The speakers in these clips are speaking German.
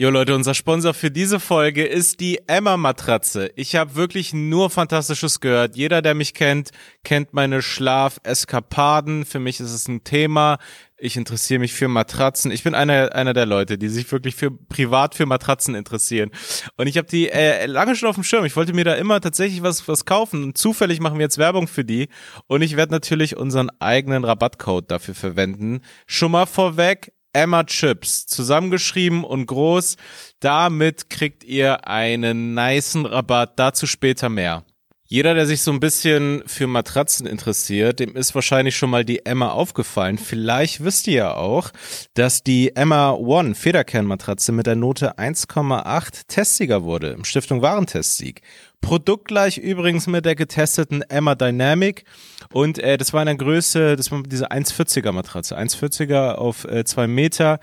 Jo Leute, unser Sponsor für diese Folge ist die Emma Matratze. Ich habe wirklich nur Fantastisches gehört. Jeder, der mich kennt, kennt meine Schlafeskapaden. Für mich ist es ein Thema. Ich interessiere mich für Matratzen. Ich bin einer einer der Leute, die sich wirklich für privat für Matratzen interessieren. Und ich habe die äh, lange schon auf dem Schirm. Ich wollte mir da immer tatsächlich was was kaufen. Und zufällig machen wir jetzt Werbung für die. Und ich werde natürlich unseren eigenen Rabattcode dafür verwenden. Schon mal vorweg Emma Chips, zusammengeschrieben und groß. Damit kriegt ihr einen niceen Rabatt, dazu später mehr. Jeder, der sich so ein bisschen für Matratzen interessiert, dem ist wahrscheinlich schon mal die Emma aufgefallen. Vielleicht wisst ihr ja auch, dass die Emma One Federkernmatratze mit der Note 1,8 Testsieger wurde im Stiftung Warentestsieg. Produktgleich übrigens mit der getesteten Emma Dynamic und äh, das war in der Größe, das war diese 1,40er Matratze, 1,40er auf äh, zwei Meter,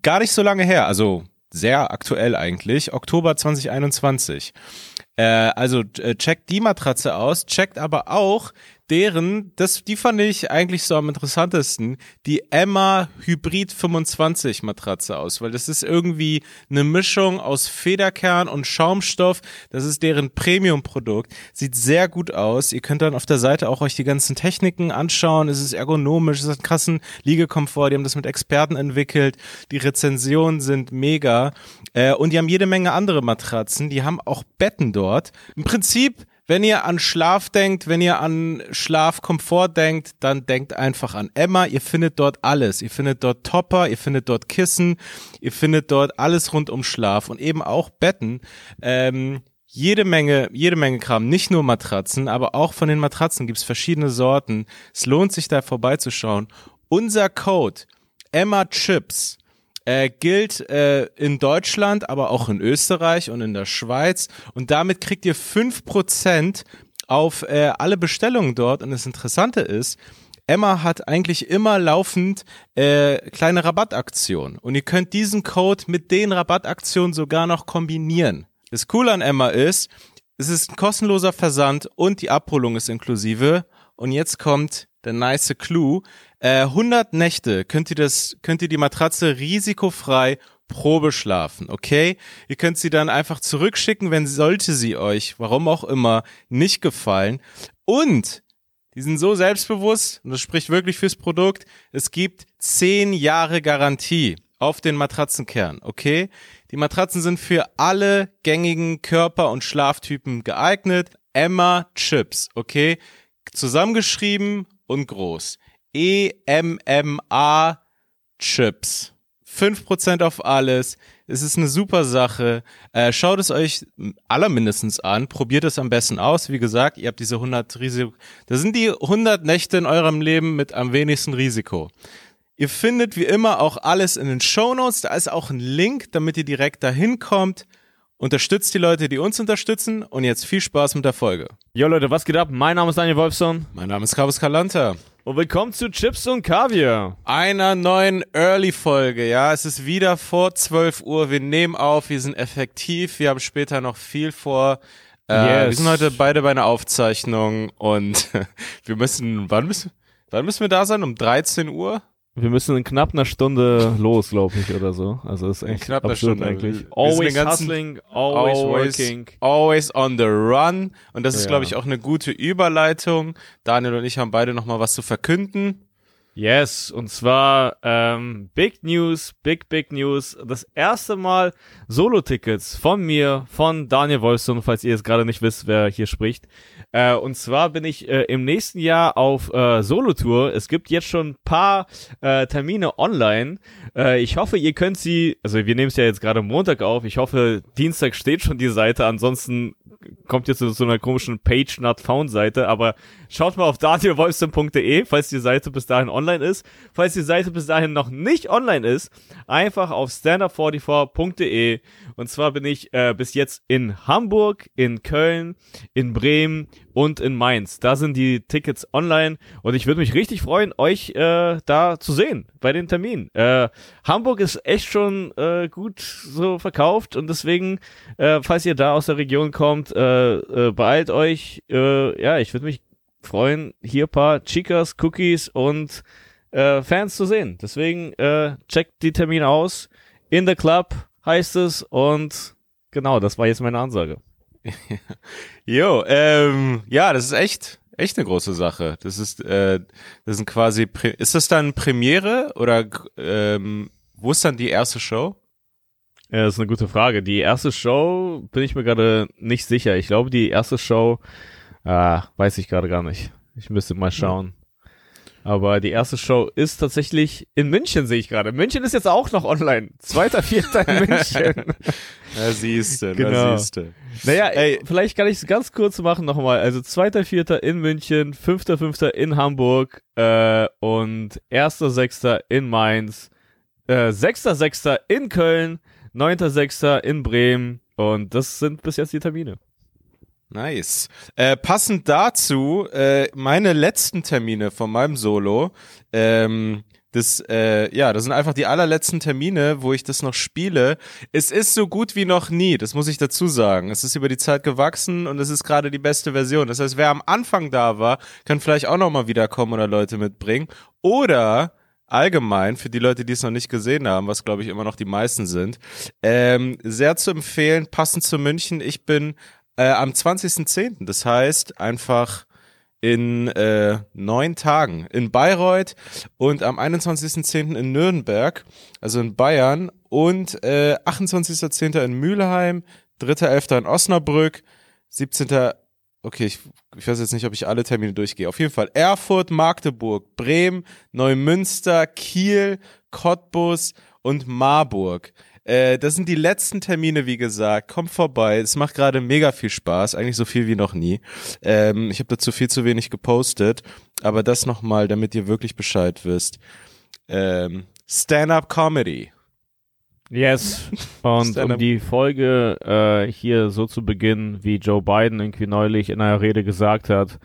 gar nicht so lange her, also sehr aktuell eigentlich, Oktober 2021. Äh, also äh, checkt die Matratze aus, checkt aber auch deren, das, die fand ich eigentlich so am interessantesten, die Emma Hybrid 25 Matratze aus, weil das ist irgendwie eine Mischung aus Federkern und Schaumstoff. Das ist deren Premium-Produkt. Sieht sehr gut aus. Ihr könnt dann auf der Seite auch euch die ganzen Techniken anschauen. Es ist ergonomisch, es hat einen krassen Liegekomfort. Die haben das mit Experten entwickelt. Die Rezensionen sind mega. Äh, und die haben jede Menge andere Matratzen. Die haben auch Betten dort. Im Prinzip wenn ihr an Schlaf denkt, wenn ihr an Schlafkomfort denkt, dann denkt einfach an Emma. Ihr findet dort alles. Ihr findet dort Topper, ihr findet dort Kissen, ihr findet dort alles rund um Schlaf und eben auch Betten. Ähm, jede Menge, jede Menge Kram, nicht nur Matratzen, aber auch von den Matratzen gibt's verschiedene Sorten. Es lohnt sich da vorbeizuschauen. Unser Code Emma Chips äh, gilt äh, in Deutschland, aber auch in Österreich und in der Schweiz. Und damit kriegt ihr fünf Prozent auf äh, alle Bestellungen dort. Und das Interessante ist, Emma hat eigentlich immer laufend äh, kleine Rabattaktionen. Und ihr könnt diesen Code mit den Rabattaktionen sogar noch kombinieren. Das Coole an Emma ist, es ist ein kostenloser Versand und die Abholung ist inklusive. Und jetzt kommt der nice Clou. Äh, 100 Nächte könnt ihr das, könnt ihr die Matratze risikofrei Probe schlafen, okay? Ihr könnt sie dann einfach zurückschicken, wenn sollte sie euch, warum auch immer, nicht gefallen. Und die sind so selbstbewusst, und das spricht wirklich fürs Produkt, es gibt 10 Jahre Garantie auf den Matratzenkern, okay? Die Matratzen sind für alle gängigen Körper- und Schlaftypen geeignet. Emma Chips, okay? Zusammengeschrieben und groß. E-M-M-A Chips. 5% auf alles. Es ist eine super Sache. Äh, schaut es euch allermindestens an. Probiert es am besten aus. Wie gesagt, ihr habt diese 100 Risiko. Das sind die 100 Nächte in eurem Leben mit am wenigsten Risiko. Ihr findet wie immer auch alles in den Show Notes. Da ist auch ein Link, damit ihr direkt dahin kommt. Unterstützt die Leute, die uns unterstützen. Und jetzt viel Spaß mit der Folge. Jo Leute, was geht ab? Mein Name ist Daniel Wolfson. Mein Name ist Carlos Kalanta. Und willkommen zu Chips und Kaviar. Einer neuen Early-Folge, ja. Es ist wieder vor 12 Uhr. Wir nehmen auf, wir sind effektiv. Wir haben später noch viel vor. Äh, yes. Wir sind heute beide bei einer Aufzeichnung und wir müssen, wann müssen, wann müssen wir da sein? Um 13 Uhr? Wir müssen in knapp einer Stunde los, glaube ich, oder so. Also ist echt knapp eine Stunde eigentlich. Always hustling, always, always, working. Always on the run. Und das ist, ja. glaube ich, auch eine gute Überleitung. Daniel und ich haben beide nochmal was zu verkünden. Yes, und zwar ähm, Big News, Big, Big News. Das erste Mal Solo-Tickets von mir, von Daniel Wolfson, falls ihr jetzt gerade nicht wisst, wer hier spricht. Äh, und zwar bin ich äh, im nächsten Jahr auf äh, Solo-Tour. Es gibt jetzt schon ein paar äh, Termine online. Äh, ich hoffe, ihr könnt sie, also wir nehmen es ja jetzt gerade Montag auf. Ich hoffe, Dienstag steht schon die Seite. Ansonsten kommt jetzt zu so einer komischen Page Not Found Seite. Aber schaut mal auf danielwolfson.de, falls die Seite bis dahin online ist. Falls die Seite bis dahin noch nicht online ist, einfach auf standup44.de. Und zwar bin ich äh, bis jetzt in Hamburg, in Köln, in Bremen, und in Mainz. Da sind die Tickets online und ich würde mich richtig freuen, euch äh, da zu sehen bei den Terminen. Äh, Hamburg ist echt schon äh, gut so verkauft und deswegen, äh, falls ihr da aus der Region kommt, äh, äh, beeilt euch. Äh, ja, ich würde mich freuen, hier paar Chicas, Cookies und äh, Fans zu sehen. Deswegen äh, checkt die Termine aus in the Club heißt es und genau, das war jetzt meine Ansage. jo, ähm, ja, das ist echt, echt eine große Sache. Das ist, äh, das sind quasi, ist das dann Premiere oder ähm, wo ist dann die erste Show? Ja, das ist eine gute Frage. Die erste Show bin ich mir gerade nicht sicher. Ich glaube, die erste Show, ah, weiß ich gerade gar nicht. Ich müsste mal schauen. Aber die erste Show ist tatsächlich in München, sehe ich gerade. München ist jetzt auch noch online. Zweiter, vierter in München. Na siehste, genau. na siehste. Naja, Ey. vielleicht kann ich es ganz kurz machen nochmal. Also zweiter, vierter in München, fünfter, fünfter in Hamburg äh, und erster, sechster in Mainz, äh, sechster, sechster in Köln, neunter, sechster in Bremen und das sind bis jetzt die Termine. Nice. Äh, passend dazu, äh, meine letzten Termine von meinem Solo, ähm, das, äh, ja, das sind einfach die allerletzten Termine, wo ich das noch spiele. Es ist so gut wie noch nie, das muss ich dazu sagen. Es ist über die Zeit gewachsen und es ist gerade die beste Version. Das heißt, wer am Anfang da war, kann vielleicht auch noch mal wiederkommen oder Leute mitbringen. Oder allgemein, für die Leute, die es noch nicht gesehen haben, was glaube ich immer noch die meisten sind, ähm, sehr zu empfehlen, passend zu München. Ich bin äh, am 20.10. Das heißt einfach in äh, neun Tagen in Bayreuth und am 21.10. in Nürnberg, also in Bayern und äh, 28.10. in Mülheim, 3.11. in Osnabrück, 17. Okay, ich, ich weiß jetzt nicht, ob ich alle Termine durchgehe. Auf jeden Fall Erfurt, Magdeburg, Bremen, Neumünster, Kiel, Cottbus und Marburg. Äh, das sind die letzten Termine, wie gesagt. Kommt vorbei. Es macht gerade mega viel Spaß. Eigentlich so viel wie noch nie. Ähm, ich habe dazu viel zu wenig gepostet. Aber das nochmal, damit ihr wirklich Bescheid wisst. Ähm, Stand-up Comedy. Yes. Und um die Folge äh, hier so zu beginnen, wie Joe Biden irgendwie neulich in einer Rede gesagt hat,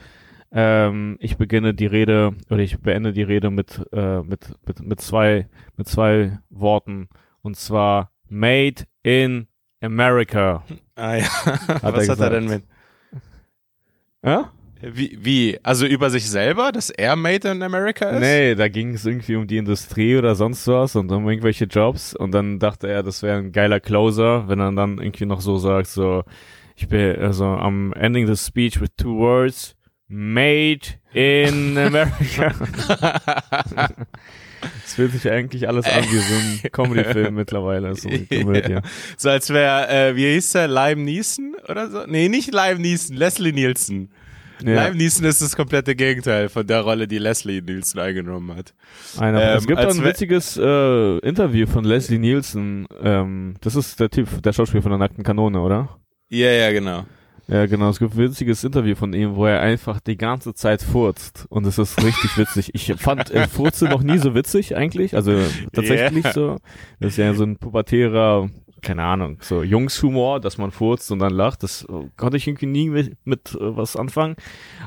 ähm, ich beginne die Rede oder ich beende die Rede mit, äh, mit, mit, mit zwei, mit zwei Worten. Und zwar Made in America. Ah ja. Hat Was er hat er denn mit? Ja? Wie, wie? Also über sich selber, dass er Made in America ist? Nee, da ging es irgendwie um die Industrie oder sonst was und um irgendwelche Jobs und dann dachte er, das wäre ein geiler Closer, wenn er dann irgendwie noch so sagt, so, ich bin, also, I'm ending the speech with two words, Made in America. Es fühlt sich eigentlich alles an wie so ein Comedy-Film mittlerweile. So, ja. so als wäre, äh, wie hieß der, Lime Neeson oder so? Nee, nicht Lime Neeson, Leslie Nielsen. Ja. Lime Neeson ist das komplette Gegenteil von der Rolle, die Leslie Nielsen eingenommen hat. Einer, ähm, es gibt ein witziges äh, Interview von Leslie Nielsen. Ähm, das ist der Typ, der Schauspieler von der nackten Kanone, oder? Ja, ja, genau. Ja, genau. Es gibt ein witziges Interview von ihm, wo er einfach die ganze Zeit furzt. Und es ist richtig witzig. Ich fand äh, Furze noch nie so witzig eigentlich. Also tatsächlich yeah. so. Das ist ja so ein pubertärer, keine Ahnung, so Jungshumor, dass man furzt und dann lacht. Das konnte ich irgendwie nie mit, mit äh, was anfangen.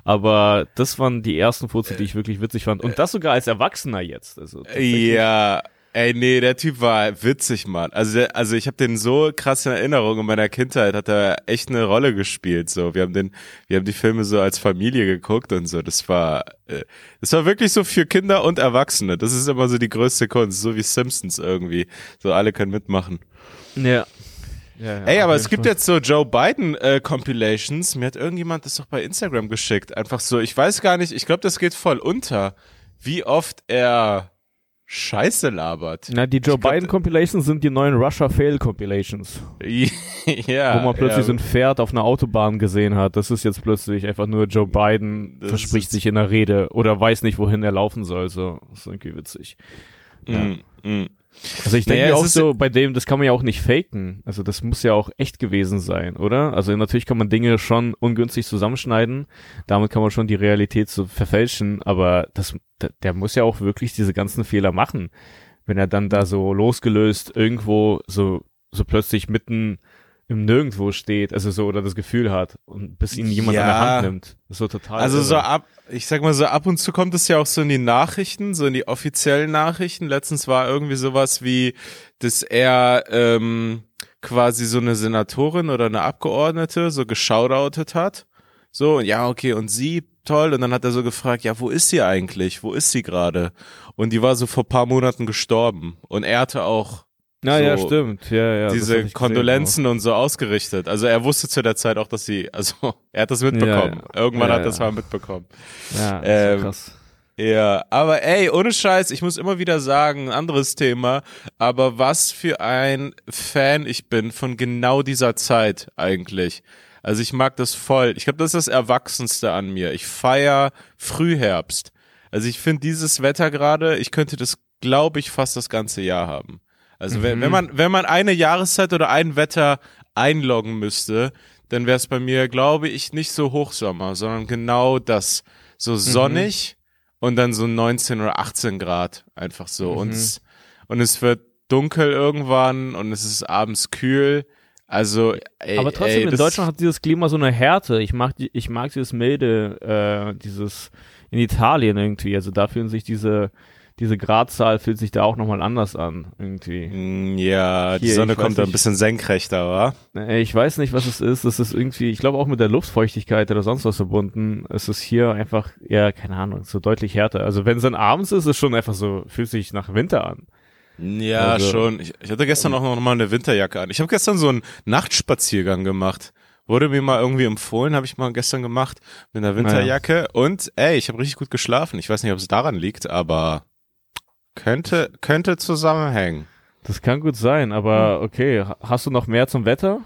Aber das waren die ersten Furze, die ich wirklich witzig fand. Und das sogar als Erwachsener jetzt. Also ja, Ey, nee, der Typ war witzig, Mann. Also, der, also ich habe den so krass in Erinnerung. In meiner Kindheit hat er echt eine Rolle gespielt. So, wir haben den, wir haben die Filme so als Familie geguckt und so. Das war, äh, das war wirklich so für Kinder und Erwachsene. Das ist immer so die größte Kunst, so wie Simpsons irgendwie. So alle können mitmachen. Ja. Ja, ja, Ey, aber es gibt Fall. jetzt so Joe Biden äh, Compilations. Mir hat irgendjemand das doch bei Instagram geschickt. Einfach so, ich weiß gar nicht, ich glaube, das geht voll unter, wie oft er Scheiße labert. Na, die Joe Biden Compilations sind die neuen Russia Fail Compilations. ja. Wo man plötzlich ja. so ein Pferd auf einer Autobahn gesehen hat. Das ist jetzt plötzlich einfach nur Joe Biden das verspricht sich in der Rede oder weiß nicht, wohin er laufen soll. So, das ist irgendwie witzig. Ja. Mm, mm. Also ich denke naja, auch so, bei dem, das kann man ja auch nicht faken. Also das muss ja auch echt gewesen sein, oder? Also natürlich kann man Dinge schon ungünstig zusammenschneiden. Damit kann man schon die Realität so verfälschen, aber das, der, der muss ja auch wirklich diese ganzen Fehler machen. Wenn er dann da so losgelöst irgendwo so, so plötzlich mitten im Nirgendwo steht, also so oder das Gefühl hat und bis ihn jemand ja. an der Hand nimmt. Das ist so total. Also irre. so ab, ich sag mal so ab und zu kommt es ja auch so in die Nachrichten, so in die offiziellen Nachrichten. Letztens war irgendwie sowas wie, dass er ähm, quasi so eine Senatorin oder eine Abgeordnete so geschaudoutet hat. So, ja, okay, und sie, toll. Und dann hat er so gefragt, ja, wo ist sie eigentlich? Wo ist sie gerade? Und die war so vor paar Monaten gestorben. Und er hatte auch Na so ja, stimmt. Ja, ja. das diese ich gesehen, Kondolenzen und so ausgerichtet. Also er wusste zu der Zeit auch, dass sie, also er hat das mitbekommen. Ja, ja. Irgendwann Ja, hat das ja. mal mitbekommen. Ja, das Ähm, ist krass. Ja, aber ey, ohne Scheiß, ich muss immer wieder sagen, anderes Thema, aber was für ein Fan ich bin von genau dieser Zeit eigentlich. Also ich mag das voll. Ich glaube, das ist das Erwachsenste an mir. Ich feier Frühherbst. Also ich finde dieses Wetter gerade, ich könnte das, glaube ich, fast das ganze Jahr haben. Also wenn, Mhm. wenn man, wenn man eine Jahreszeit oder ein Wetter einloggen müsste, dann wäre es bei mir, glaube ich, nicht so Hochsommer, sondern genau das. So sonnig und dann so 19 oder 18 Grad einfach so. Und, Mhm. es, und es wird dunkel irgendwann und es ist abends kühl. Also, ey, Aber trotzdem, ey, in Deutschland hat dieses Klima so eine Härte. Ich mag, ich mag dieses milde, äh, dieses in Italien irgendwie. Also da fühlen sich diese, diese Gradzahl fühlt sich da auch nochmal anders an irgendwie. Mm, Ja, die Hier, Sonne ich weiß kommt da ein bisschen senkrechter, wa? Äh, Ich weiß nicht, was es ist. Das ist irgendwie, ich glaube auch mit der Luftfeuchtigkeit oder sonst was verbunden. Es ist hier einfach, ja, keine Ahnung, so deutlich härter. Also wenn es dann abends ist, ist es schon einfach so, fühlt sich nach Winter an. Ja, Also- schon. Ich, ich hatte gestern auch noch mal eine Winterjacke an. Ich habe gestern so einen Nachtspaziergang gemacht. Wurde mir mal irgendwie empfohlen, habe ich mal gestern gemacht mit einer Winterjacke. Und ey, ich habe richtig gut geschlafen. Ich weiß nicht, ob es daran liegt, aber könnte könnte zusammenhängen. Das kann gut sein, aber Hm. okay. Ha- Hast du noch mehr zum Wetter?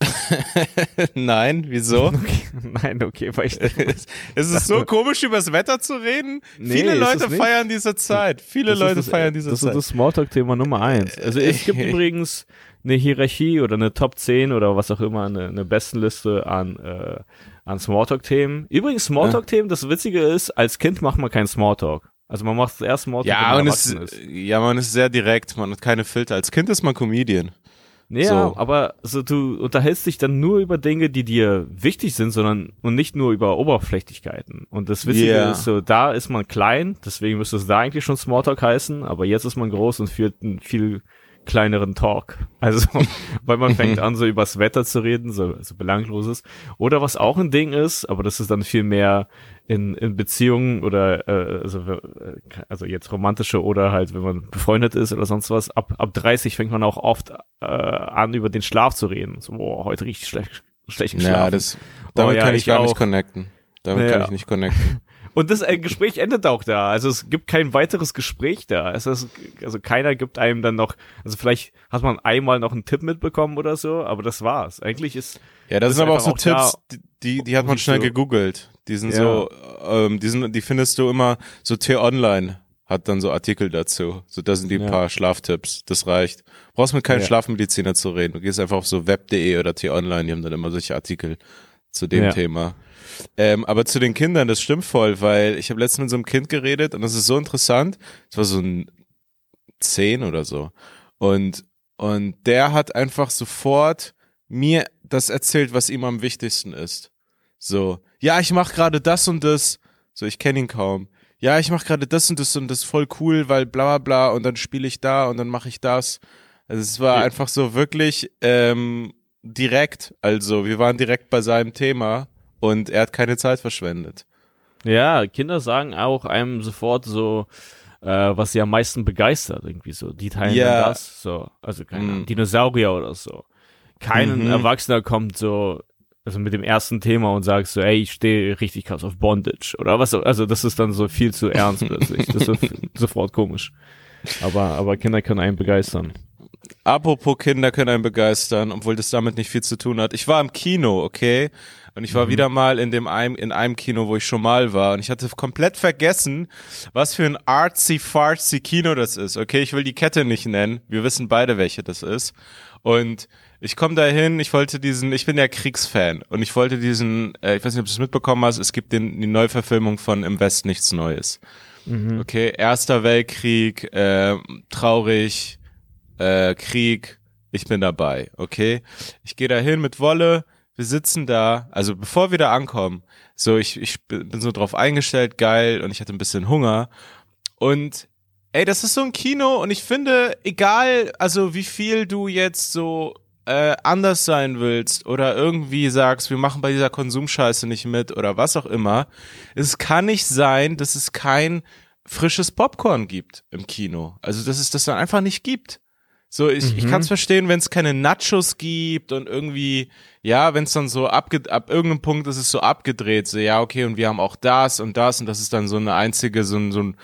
Nein, wieso? Okay. Nein, okay, weil ich, es ist so komisch, über das Wetter zu reden. Nee, Viele Leute feiern diese Zeit. Viele Das Leute das, feiern diese Das Zeit. ist das Smalltalk-Thema Nummer eins. Also es gibt Äh, übrigens eine Hierarchie oder eine Top 10 oder was auch immer, eine, eine Bestenliste an, äh, an Smalltalk-Themen. Übrigens, Smalltalk-Themen, das Witzige ist, als Kind macht man keinen Smalltalk. Also man macht erst Smalltalk, ja, wenn man man ist, ist. ja, man ist sehr direkt, man hat keine Filter. Als Kind ist man Comedian. Ja, so. aber so, du unterhältst dich dann nur über Dinge, die dir wichtig sind, sondern und nicht nur über Oberflächlichkeiten. Und das Witzige Yeah. ist so, da ist man klein, deswegen müsste es da eigentlich schon Smalltalk heißen, aber jetzt ist man groß und führt einen viel kleineren Talk. Also, weil man fängt an, so übers Wetter zu reden, so, so belangloses. Oder was auch ein Ding ist, aber das ist dann viel mehr in, in Beziehungen oder äh, also, äh, also jetzt romantische oder halt, wenn man befreundet ist oder sonst was, ab, ab 30 fängt man auch oft äh, an, über den Schlaf zu reden. So, boah, heute richtig schlecht, schlecht geschlafen. Ja, das, damit Oh ja, kann ich, ich gar auch. nicht connecten. Damit Ja. kann ich nicht connecten. Und das Gespräch endet auch da. Also es gibt kein weiteres Gespräch da. Es ist, also keiner gibt einem dann noch, also vielleicht hat man einmal noch einen Tipp mitbekommen oder so, aber das war's. Eigentlich ist, Ja, das Das sind aber auch so auch Tipps, die, die hat man schnell gegoogelt. Die sind Ja. so, ähm, die sind, die findest du immer, so T-Online hat dann so Artikel dazu. So, da sind die Ja. paar Schlaftipps. Das reicht. Brauchst mit keinem Ja. Schlafmediziner zu reden. Du gehst einfach auf so web.de oder T-Online, die haben dann immer solche Artikel zu dem Ja. Thema. Ähm, aber zu den Kindern, das stimmt voll, weil ich habe letztens mit so einem Kind geredet und das ist so interessant. Es war so ein zehn oder so. Und, und der hat einfach sofort mir das erzählt, was ihm am wichtigsten ist. So, ja, ich mache gerade das und das. So, ich kenne ihn kaum. Ja, ich mache gerade das und das und das ist voll cool, weil bla bla bla und dann spiele ich da und dann mache ich das. Also es war Ja. einfach so wirklich ähm, direkt. Also wir waren direkt bei seinem Thema und er hat keine Zeit verschwendet. ja, Kinder sagen auch einem sofort so, äh, was sie am meisten begeistert, irgendwie so. Die teilen Ja. das, so. Also keine. Ahnung, Dinosaurier oder so. Kein Mhm. Erwachsener kommt so, also mit dem ersten Thema und sagt so, ey, ich stehe richtig krass auf Bondage oder was, also das ist dann so viel zu ernst plötzlich. Das ist sofort komisch. Aber, aber Kinder können einen begeistern. Apropos Kinder können einen begeistern, obwohl das damit nicht viel zu tun hat. Ich war im Kino, okay? Und ich war wieder mal in dem einem, in einem Kino, wo ich schon mal war. Und ich hatte komplett vergessen, was für ein artsy fartsy Kino das ist. Okay, ich will die Kette nicht nennen. Wir wissen beide, welche das ist. Und ich komme dahin, ich wollte diesen, ich bin ja Kriegsfan und ich wollte diesen, äh, ich weiß nicht, ob du es mitbekommen hast, es gibt den, die Neuverfilmung von Im West nichts Neues. Okay, Erster Weltkrieg, äh, traurig, äh, Krieg, ich bin dabei, okay? Ich gehe da hin mit Wolle, wir sitzen da, also bevor wir da ankommen, so ich, ich bin so drauf eingestellt, geil, und ich hatte ein bisschen Hunger. Und ey, das ist so ein Kino und ich finde, egal, also wie viel du jetzt so äh, anders sein willst oder irgendwie sagst, wir machen bei dieser Konsumscheiße nicht mit oder was auch immer, es kann nicht sein, dass es kein frisches Popcorn gibt im Kino. Also dass es das dann einfach nicht gibt. So, ich, Mhm. ich kann es verstehen, wenn es keine Nachos gibt und irgendwie, ja, wenn es dann so abge ab irgendeinem Punkt ist es so abgedreht, so, ja, okay, und wir haben auch das und das und das ist dann so eine einzige, so ein, so ein,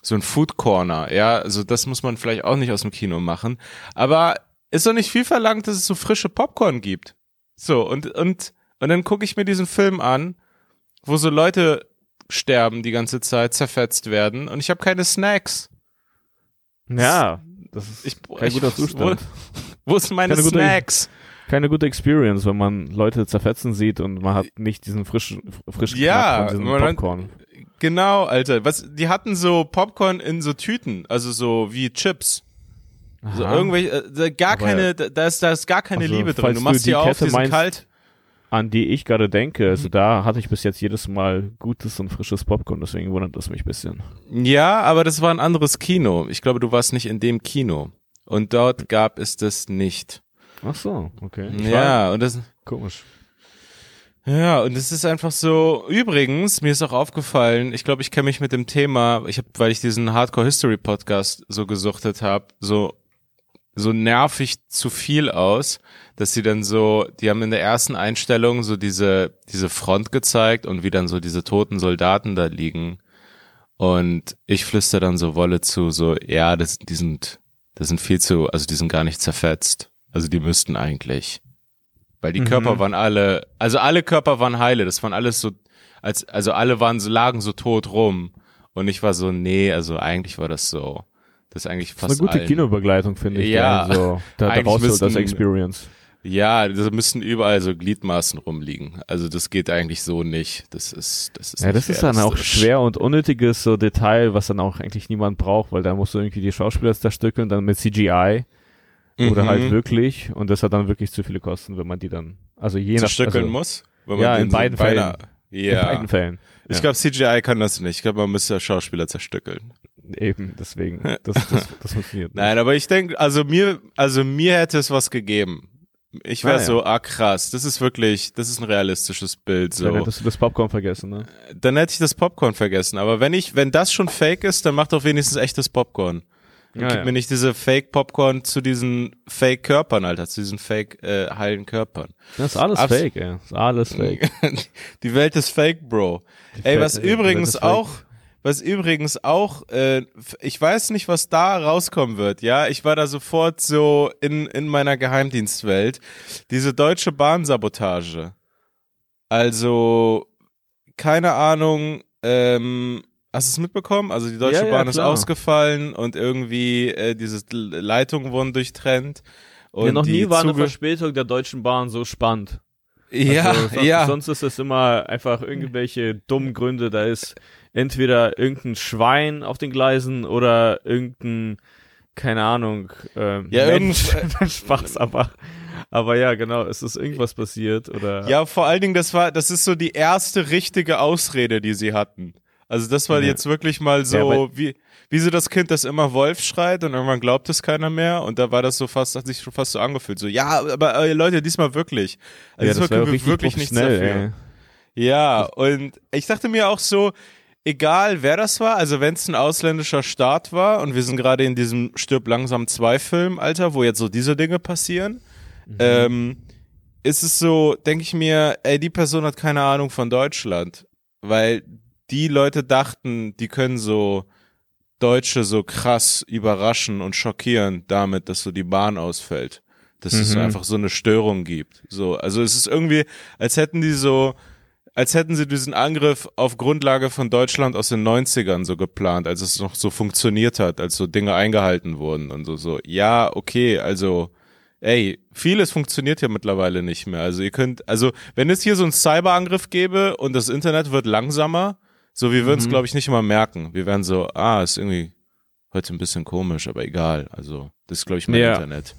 so ein Food Corner, ja, also das muss man vielleicht auch nicht aus dem Kino machen. Aber ist doch nicht viel verlangt, dass es so frische Popcorn gibt. So, und, und, und dann gucke ich mir diesen Film an, wo so Leute sterben die ganze Zeit, zerfetzt werden und ich habe keine Snacks. Ja, das ist Ich, kein ich, guter Zustand. Wo, wo sind meine Keine gute- Snacks? Keine gute Experience, wenn man Leute zerfetzen sieht und man hat nicht diesen frischen, frischen Ja, von diesem Popcorn. Genau, Alter. Was, die hatten so Popcorn in so Tüten, also so wie Chips. So Aha. irgendwelche, äh, gar Aber- keine, da ist, da ist gar keine Also, Liebe drin. Du machst du die die auf, Kette die sind meinst- kalt. An die ich gerade denke, Mhm. also da hatte ich bis jetzt jedes Mal gutes und frisches Popcorn, deswegen wundert das mich ein bisschen. Ja, aber das war ein anderes Kino. Ich glaube, du warst nicht in dem Kino. Und dort gab es das nicht. Ach so, okay. Ich Ja, und das, Komisch. Ja, und es ist einfach so, übrigens, mir ist auch aufgefallen, ich glaube, ich kenne mich mit dem Thema, ich habe, weil ich diesen Hardcore History Podcast so gesuchtet habe, so so nervig zu viel aus, dass sie dann so, die haben in der ersten Einstellung so diese diese Front gezeigt und wie dann so diese toten Soldaten da liegen und ich flüster dann so Wolle zu, so ja, das die sind das sind viel zu, also die sind gar nicht zerfetzt, also die müssten eigentlich weil die Mhm. Körper waren alle, also alle Körper waren heile, das waren alles so, als, also alle waren so, lagen so tot rum. Und ich war so, nee, also eigentlich war das so. Das ist eigentlich Das ist fast eine gute allen. Kinobegleitung, finde ich. Ja. Also, da, da Eigentlich brauchst du das Experience. Ja, da müssten überall so Gliedmaßen rumliegen. Also das geht eigentlich so nicht. Das ist, das ist Ja, das ist dann auch schwer und unnötiges so Detail, was dann auch eigentlich niemand braucht, weil da musst du irgendwie die Schauspieler zerstückeln, dann mit CGI oder Mhm. halt wirklich und das hat dann wirklich zu viele Kosten, wenn man die dann, also je nach, zerstückeln also, muss. Wenn Ja, in so beiden beinahe- in Ja. beiden Fällen. Ich Ja. glaube, CGI kann das nicht. Ich glaube, man müsste Schauspieler zerstückeln. Eben, deswegen, das, das, das funktioniert nicht. Nein, aber ich denke, also mir, also mir hätte es was gegeben. Ich wäre Ah, ja. so, ah krass, das ist wirklich, das ist ein realistisches Bild. So. Dann hättest du das Popcorn vergessen, ne? dann hätte ich das Popcorn vergessen. Aber wenn ich, wenn das schon fake ist, dann macht doch wenigstens echtes Popcorn. Ja, Gib ja. mir nicht diese Fake-Popcorn zu diesen Fake-Körpern, Alter, zu diesen Fake, äh, heilen Körpern. Das ist alles Abs- fake, ey. Das ist alles fake. Die Welt ist Fake, Bro. Ey, was Welt- die Welt übrigens auch, was übrigens auch, äh, ich weiß nicht, was da rauskommen wird, ja. Ich war da sofort so in, in meiner Geheimdienstwelt. Diese deutsche Bahnsabotage. Also, keine Ahnung, ähm, hast du es mitbekommen? Also die Deutsche Ja, ja, Bahn ist klar. ausgefallen und irgendwie äh, diese Leitungen wurden durchtrennt. Und Ja, noch nie war eine Verspätung der Deutschen Bahn so spannend. Ja, Also, sonst, ja. Sonst ist es immer einfach irgendwelche dummen Gründe. Da ist entweder irgendein Schwein auf den Gleisen oder irgendein, keine Ahnung, ähm, Ja, Mensch. Spaß, aber, aber ja, genau, es ist irgendwas passiert oder. Ja, vor allen Dingen, das war, das ist so die erste richtige Ausrede, die sie hatten. Also das war Ja. jetzt wirklich mal so, Ja, wie, wie so das Kind, das immer Wolf schreit und irgendwann glaubt es keiner mehr und da war das so fast, hat sich schon fast so angefühlt, so, ja, aber äh, Leute, diesmal wirklich. Also ja, diesmal das war können wir wirklich nichts dafür. ey. Ja, und ich dachte mir auch so, egal wer das war, also wenn es ein ausländischer Staat war und wir sind gerade in diesem Stirb langsam 2 Film, Alter, wo jetzt so diese Dinge passieren, ähm, ist es so, denke ich mir, ey, die Person hat keine Ahnung von Deutschland, weil die Leute dachten, die können so Deutsche so krass überraschen und schockieren damit, dass so die Bahn ausfällt. Dass es so Mhm. einfach so eine Störung gibt. So, also es ist irgendwie, als hätten die so, als hätten sie diesen Angriff auf Grundlage von Deutschland aus den 90ern so geplant, als es noch so funktioniert hat, als so Dinge eingehalten wurden und so, so, ja, okay, also, ey, vieles funktioniert ja mittlerweile nicht mehr. Also ihr könnt, also, wenn es hier so einen Cyberangriff gäbe und das Internet wird langsamer, so, wir würden es, Mhm. glaube ich, nicht mal merken. Wir wären so, ah, ist irgendwie heute ein bisschen komisch, aber egal. Also, das ist, glaube ich, mein Ja. Internet.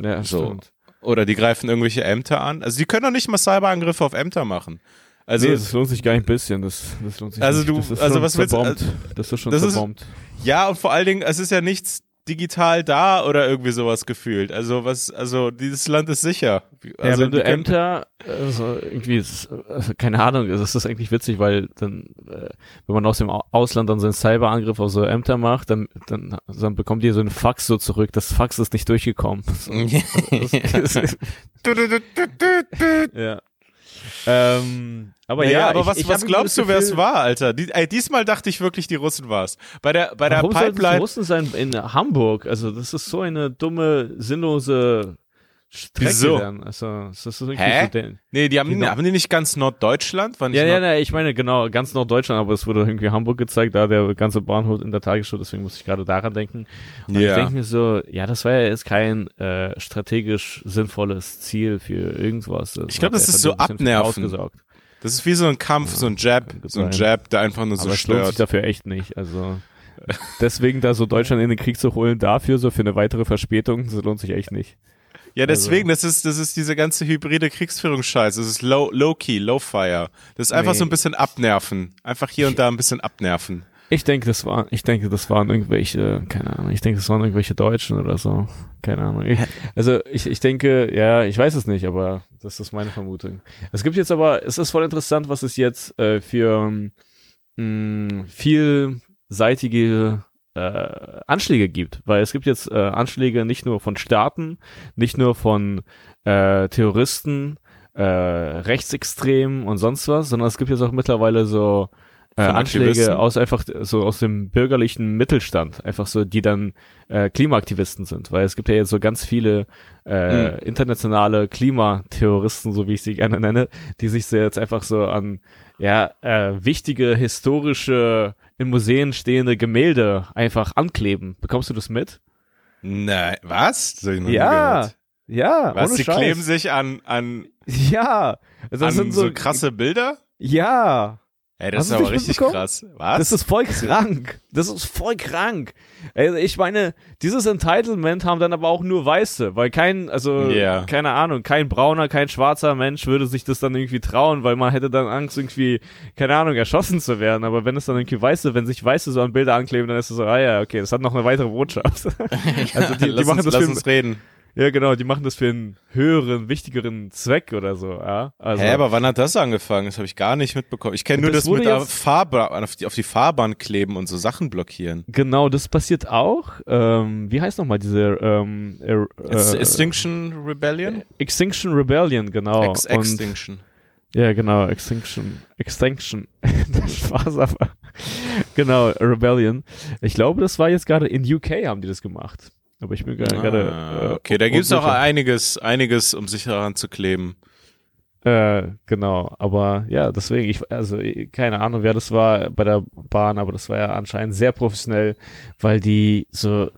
Ja, So. stimmt. Oder die greifen irgendwelche Ämter an. Also, die können doch nicht mal Cyberangriffe auf Ämter machen. Also, nee, das lohnt sich gar nicht ein bisschen. Das, das lohnt sich Also nicht. du- das ist also was willst du- zerbombt. Das ist schon das ist- zerbombt. Ja, und vor allen Dingen, es ist ja nichts, digital da oder irgendwie sowas gefühlt. Also was, also dieses Land ist sicher. Also ja, wenn du Ämter, also irgendwie, ist, also keine Ahnung, das ist eigentlich witzig, weil dann, äh, wenn man aus dem Ausland dann so einen Cyberangriff auf so Ämter macht, dann, dann, dann bekommt ihr so ein Fax so zurück. Das Fax ist nicht durchgekommen. Ja. Ähm, aber naja, ja, aber was, ich was glaubst du, wer es war, Alter? Die, ey, diesmal dachte ich wirklich, die Russen war es. Bei der, bei der Warum es die Pipeline. Russen sein in Hamburg? Also das ist so eine dumme, sinnlose Strecke Wieso? dann. Also das ist irgendwie Hä? so Nee, die haben, Genau. haben die nicht ganz Norddeutschland? War Ja, ja, ja, ich meine genau, ganz Norddeutschland, aber es wurde irgendwie Hamburg gezeigt, da der ganze Bahnhof in der Tagesschau, deswegen muss ich gerade daran denken. Und ich Ja. denke mir so, ja, das war ja jetzt kein äh, strategisch sinnvolles Ziel für irgendwas. Ich glaub, das ist so abnerven. Ausgesaugt. Das ist wie so ein Kampf, so ein Jab, so ein. Jab, der einfach nur so Aber es lohnt sich stört. dafür echt nicht. Also deswegen da so Deutschland in den Krieg zu holen, dafür so für eine weitere Verspätung, das lohnt sich echt nicht. Ja, deswegen, Also- das ist, das ist diese ganze hybride Kriegsführungsscheiß. Das ist low, low key, low fire. Das ist einfach Nee. so ein bisschen abnerven. Einfach hier und da ein bisschen abnerven. Ich denke, das war, ich denke, das waren irgendwelche, keine Ahnung, ich denke, das waren irgendwelche Deutschen oder so. Keine Ahnung. Ich, also ich, ich denke, ja, ich weiß es nicht, aber das ist meine Vermutung. Es gibt jetzt aber, es ist voll interessant, was es jetzt äh, für mh, vielseitige äh, Anschläge gibt, weil es gibt jetzt äh, Anschläge nicht nur von Staaten, nicht nur von äh, Terroristen, äh, Rechtsextremen und sonst was, sondern es gibt jetzt auch mittlerweile so äh, Anschläge Aktivisten? aus einfach so aus dem bürgerlichen Mittelstand, einfach so, die dann äh, Klimaaktivisten sind, weil es gibt ja jetzt so ganz viele äh, Hm. internationale Klimaterroristen, so wie ich sie gerne nenne, die sich so jetzt einfach so an ja äh, wichtige historische in Museen stehende Gemälde einfach ankleben. Bekommst du das mit? Nein, was? Ja, ja, Was, die Scheiß. kleben sich an, an, Ja, also das an sind so, so, krasse Bilder? Ja, Ey, das Hast ist aber richtig krass. Was? Das ist voll krank. Das ist voll krank. Also ich meine, dieses Entitlement haben dann aber auch nur Weiße, weil kein, also Ja. keine Ahnung, kein brauner, kein schwarzer Mensch würde sich das dann irgendwie trauen, weil man hätte dann Angst, irgendwie, keine Ahnung, erschossen zu werden. Aber wenn es dann irgendwie Weiße, wenn sich Weiße so an Bilder ankleben, dann ist es so, ah ja, okay, das hat noch eine weitere Botschaft. also die, die lass machen uns, das lass für uns reden. Ja genau, die machen das für einen höheren, wichtigeren Zweck oder so, ja. Also, Hä, aber wann hat das angefangen? Das habe ich gar nicht mitbekommen. Ich kenne nur Das das, mit Fahrbahn, auf die, auf die Fahrbahn kleben und so Sachen blockieren. Genau, das passiert auch. Ähm, wie heißt nochmal diese ähm, äh, äh, Extinction Rebellion? Extinction Rebellion, genau. Ex Und, Extinction. ja, genau, Extinction. Extinction. Spaß aber. genau, Rebellion. Ich glaube, das war jetzt gerade in UK haben die das gemacht. Aber ich bin gerade. Ah, äh, okay, da gibt's auch unsicher. einiges, einiges, um sich daran zu kleben. Äh, genau, aber ja, deswegen, ich, also eh, keine Ahnung, wer das war bei der Bahn, aber das war ja anscheinend sehr professionell, weil die so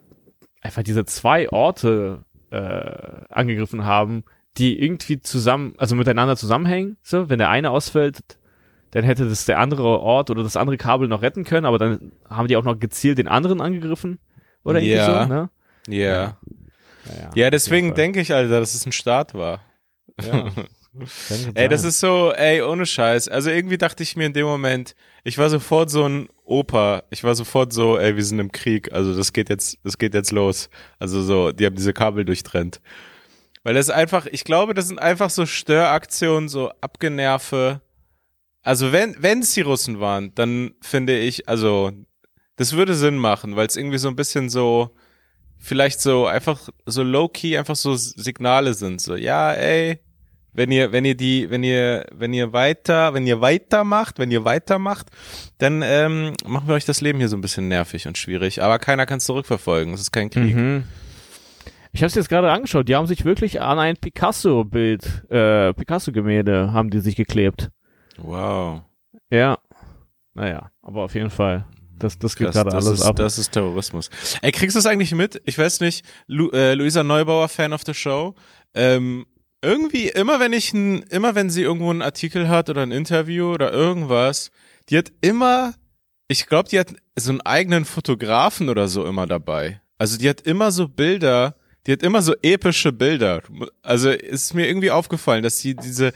einfach diese zwei Orte äh, angegriffen haben, die irgendwie zusammen, also miteinander zusammenhängen. So, wenn der eine ausfällt, dann hätte das der andere Ort oder das andere Kabel noch retten können, aber dann haben die auch noch gezielt den anderen angegriffen. Oder irgendwie Ja. so, ne? Ja. Naja, Ja, deswegen denke ich, Alter, dass es ein Start war. Ja. Ey, das ist so, ey, ohne Scheiß. Also irgendwie dachte ich mir in dem Moment, ich war sofort so ein Opa. Ich war sofort so, ey, wir sind im Krieg. Also das geht jetzt, das geht jetzt los. Also so, die haben diese Kabel durchtrennt. Weil das ist einfach, ich glaube, das sind einfach so Störaktionen, so Abgenerve. Also wenn, wenn es die Russen waren, dann finde ich, also das würde Sinn machen, weil es irgendwie so ein bisschen so, vielleicht so einfach so low-key einfach so Signale sind. So, ja, ey, wenn ihr, wenn ihr die, wenn ihr, wenn ihr weiter, wenn ihr weitermacht, wenn ihr weitermacht, dann ähm, machen wir euch das Leben hier so ein bisschen nervig und schwierig. Aber keiner kann es zurückverfolgen. Es ist kein Krieg. Mhm. Ich habe es jetzt gerade angeschaut. Die haben sich wirklich an ein Picasso-Bild, äh, Picasso-Gemälde haben die sich geklebt. Wow. Ja. Naja, aber auf jeden Fall. Das, das geht gerade alles ist, ab. Das ist Terrorismus. Ey, kriegst du das eigentlich mit? Ich weiß nicht, Lu äh, Luisa Neubauer, Fan of the Show. Ähm, irgendwie, immer wenn ich ein, immer wenn sie irgendwo einen Artikel hat oder ein Interview oder irgendwas, die hat immer, ich glaube, die hat so einen eigenen Fotografen oder so immer dabei. Also die hat immer so Bilder, die hat immer so epische Bilder. Also ist mir irgendwie aufgefallen, dass sie diese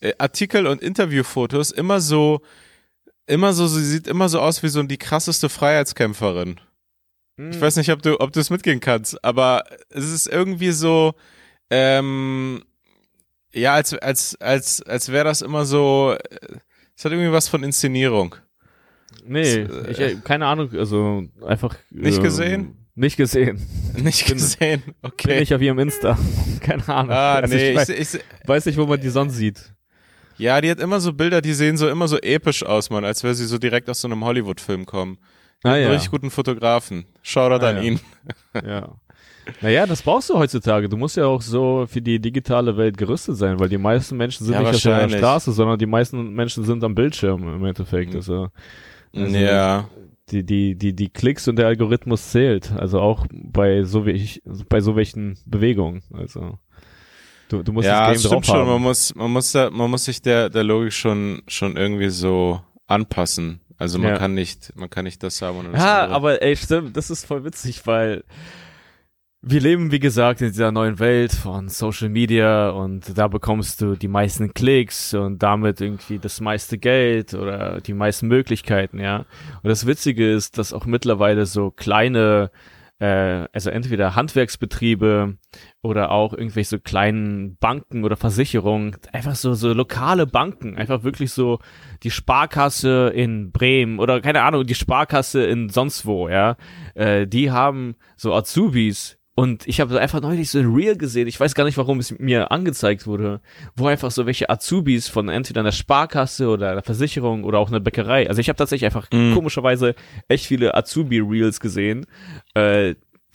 äh, Artikel und Interviewfotos immer so immer so, sie sieht immer so aus wie so die krasseste Freiheitskämpferin. Ich weiß nicht, ob du, ob du es mitgehen kannst, aber es ist irgendwie so, ähm, ja, als, als, als, als wäre das immer so, es hat irgendwie was von Inszenierung. Nee, Das, äh, ich, keine Ahnung, also einfach. Nicht ähm, gesehen? Nicht gesehen. Nicht Bin- gesehen, Bin okay. nicht auf ihrem Insta. keine Ahnung. Ah, Also nee, ich weiß, ich, ich, weiß nicht, wo man die sonst sieht. Ja, die hat immer so Bilder, die sehen so immer so episch aus, man, als wäre sie so direkt aus so einem Hollywood-Film kommen. Ah, Einen ja. richtig guten Fotografen. Shoutout Ah, an ja. ihn. ja. Naja, das brauchst du heutzutage. Du musst ja auch so für die digitale Welt gerüstet sein, weil die meisten Menschen sind Ja, nicht auf der. Straße, sondern die meisten Menschen sind am Bildschirm im Endeffekt. Mhm. Also, Also- ja. die, die, die, die Klicks und der Algorithmus zählt. Also auch bei so, welch, bei so welchen Bewegungen. Also du, du musst ja, das Game stimmt drauf schon. haben. Man muss, man muss, da, man muss sich der, der Logik schon, schon irgendwie so anpassen. Also man Ja. kann nicht, man kann nicht das haben und das Ja, andere. aber ey, stimmt, das ist voll witzig, weil wir leben, wie gesagt, in dieser neuen Welt von Social Media und da bekommst du die meisten Klicks und damit irgendwie das meiste Geld oder die meisten Möglichkeiten, ja. Und das Witzige ist, dass auch mittlerweile so kleine, äh, also entweder Handwerksbetriebe oder auch irgendwelche so kleinen Banken oder Versicherungen, einfach so, so lokale Banken, einfach wirklich so die Sparkasse in Bremen oder keine Ahnung, die Sparkasse in sonst wo, ja, äh, die haben so Azubis und ich habe einfach neulich so ein Reel gesehen, ich weiß gar nicht, warum es mir angezeigt wurde, wo einfach so welche Azubis von entweder einer Sparkasse oder einer Versicherung oder auch einer Bäckerei, also ich habe tatsächlich einfach Mhm. komischerweise echt viele Azubi-Reels gesehen, äh,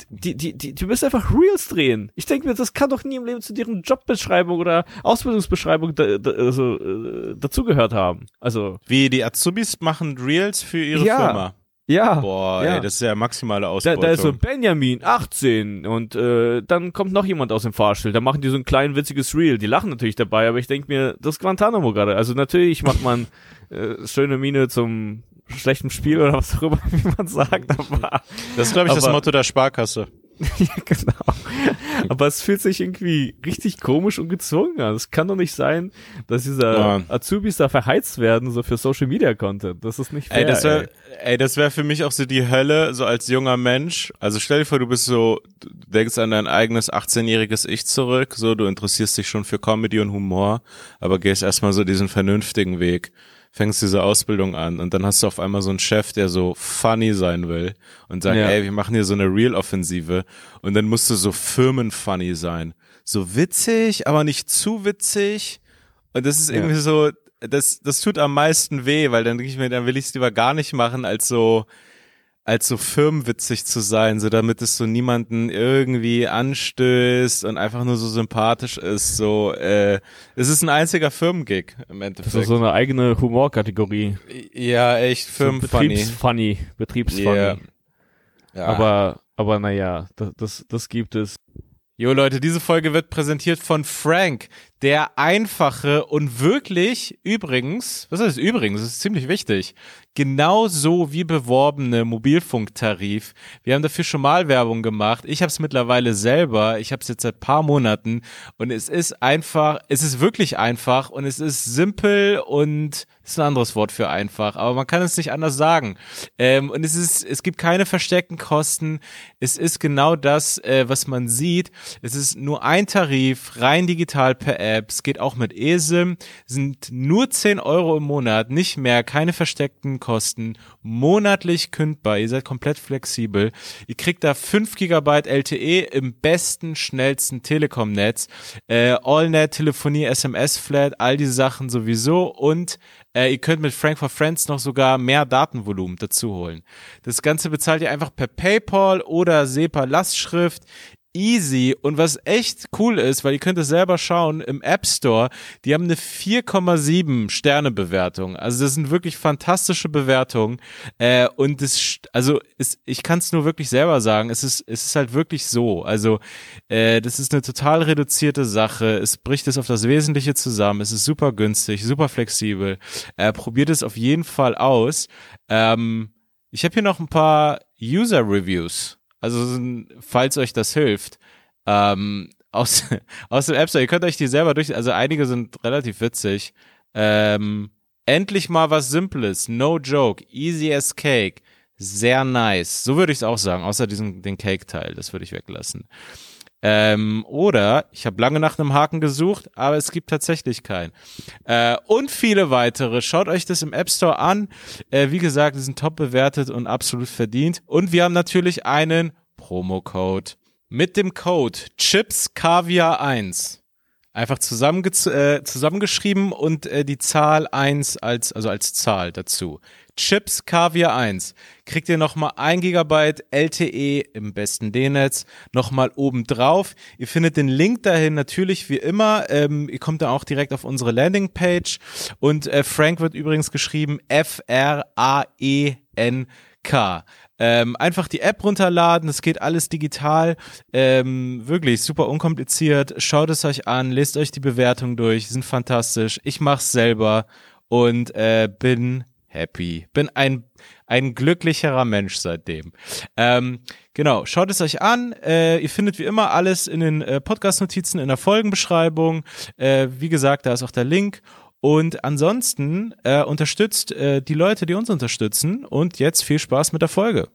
die, die, die, die müssen einfach Reels drehen. Ich denke mir, das kann doch nie im Leben zu deren Jobbeschreibung oder Ausbildungsbeschreibung da, da, also, äh, dazugehört haben. Also, Wie, die Azubis machen Reels für ihre Ja. Firma. Ja. Boah, ja. ey, das ist ja maximale Da, Ausbeutung. da ist so Benjamin, 18 und äh, dann kommt noch jemand aus dem Fahrstuhl. Da machen die so ein klein witziges Reel. Die lachen natürlich dabei, aber ich denke mir, das ist Guantanamo gerade. Also natürlich macht man äh, schöne Miene zum schlechten Spiel oder was auch immer, wie man sagt, aber das ist, glaube ich, das aber- Motto der Sparkasse. ja, genau. Aber es fühlt sich irgendwie richtig komisch und gezwungen an. Es kann doch nicht sein, dass dieser Ja. Azubis da verheizt werden, so für Social Media Content. Das ist nicht fair. Ey, das wäre, ey, das wäre für mich auch so die Hölle, so als junger Mensch. Also stell dir vor, du bist so, du denkst an dein eigenes 18-jähriges Ich zurück, so, du interessierst dich schon für Comedy und Humor, aber gehst erstmal so diesen vernünftigen Weg, fängst diese Ausbildung an und dann hast du auf einmal so einen Chef, der so funny sein will und sagt, Ja. ey, wir machen hier so eine Real-Offensive und dann musst du so firmenfunny sein. So witzig, aber nicht zu witzig. Und das ist Ja. irgendwie so, das, das tut am meisten weh, weil dann denke ich mir, dann will ich es lieber gar nicht machen, als so, als so firmenwitzig zu sein, so damit es so niemanden irgendwie anstößt und einfach nur so sympathisch ist. So, äh, es ist ein einziger Firmengig im Das Endeffekt. ist so eine eigene Humorkategorie. ja, echt So Firmenfunny. Betriebsfunny. Betriebsfunny. Ja. Ja. Aber, aber naja, das, das, das gibt es. Jo Leute, diese Folge wird präsentiert von Frank, der einfache und wirklich übrigens, was heißt übrigens, das ist ziemlich wichtig, genauso wie beworbene Mobilfunktarif. Wir haben dafür schon mal Werbung gemacht. Ich habe es mittlerweile selber, ich habe es jetzt seit paar Monaten und es ist einfach, es ist wirklich einfach und es ist simpel und ist ein anderes Wort für einfach, aber man kann es nicht anders sagen. Ähm, und es ist, es gibt keine versteckten Kosten. Es ist genau das, äh, was man sieht. Es ist nur ein Tarif, rein digital per App. Es geht auch mit ESIM. Sind nur 10 Euro im Monat, nicht mehr, keine versteckten Kosten. Monatlich kündbar. Ihr seid komplett flexibel. Ihr kriegt da 5 Gigabyte LTE im besten, schnellsten Telekom-Netz. Äh, AllNet, Telefonie, SMS-Flat, all diese Sachen sowieso und äh, ihr könnt mit Frank for Friends noch sogar mehr Datenvolumen dazu holen. Das Ganze bezahlt ihr einfach per PayPal oder SEPA-Lastschrift. Easy und was echt cool ist, weil ihr könnt es selber schauen im App Store, die haben eine 4,7 Sterne Bewertung. Also das sind wirklich fantastische Bewertungen äh, und das also ist, ich kann es nur wirklich selber sagen, es ist es ist halt wirklich so. Also äh, das ist eine total reduzierte Sache. Es bricht es auf das Wesentliche zusammen. Es ist super günstig, super flexibel. Äh, probiert es auf jeden Fall aus. Ähm, ich habe hier noch ein paar User Reviews. Also falls euch das hilft. Ähm, aus, aus dem App Store. Ihr könnt euch die selber durch. Also einige sind relativ witzig. Ähm, endlich mal was Simples. No joke. Easy as cake. sehr nice. So würde ich es auch sagen, außer diesen den Cake-Teil, das würde ich weglassen. Ähm, oder ich habe lange nach einem Haken gesucht, aber es gibt tatsächlich keinen. Äh, und viele weitere. Schaut euch das im App Store an. Äh, wie gesagt, die sind top bewertet und absolut verdient. Und wir haben natürlich einen Promo-Code. Mit dem Code ChipsKaviar1 einfach zusammenge äh, zusammengeschrieben und äh, die Zahl 1 als, also als Zahl dazu. Chips Kaviar 1 kriegt ihr nochmal 1 GB LTE im besten D-Netz nochmal oben drauf. Ihr findet den Link dahin natürlich wie immer. Ähm, ihr kommt dann auch direkt auf unsere Landingpage und äh, Frank wird übrigens geschrieben F-R-A-E-N-K. Ähm, einfach die App runterladen, es geht alles digital, ähm, wirklich super unkompliziert. Schaut es euch an, lest euch die Bewertungen durch, die sind fantastisch. Ich mach's selber und äh, bin happy. Bin ein, ein glücklicherer Mensch seitdem. Ähm, genau, schaut es euch an. Äh, ihr findet wie immer alles in den äh, Podcast-Notizen, in der Folgenbeschreibung. Äh, wie gesagt, da ist auch der Link. Und ansonsten äh, unterstützt äh, die Leute, die uns unterstützen. Und jetzt viel Spaß mit der Folge.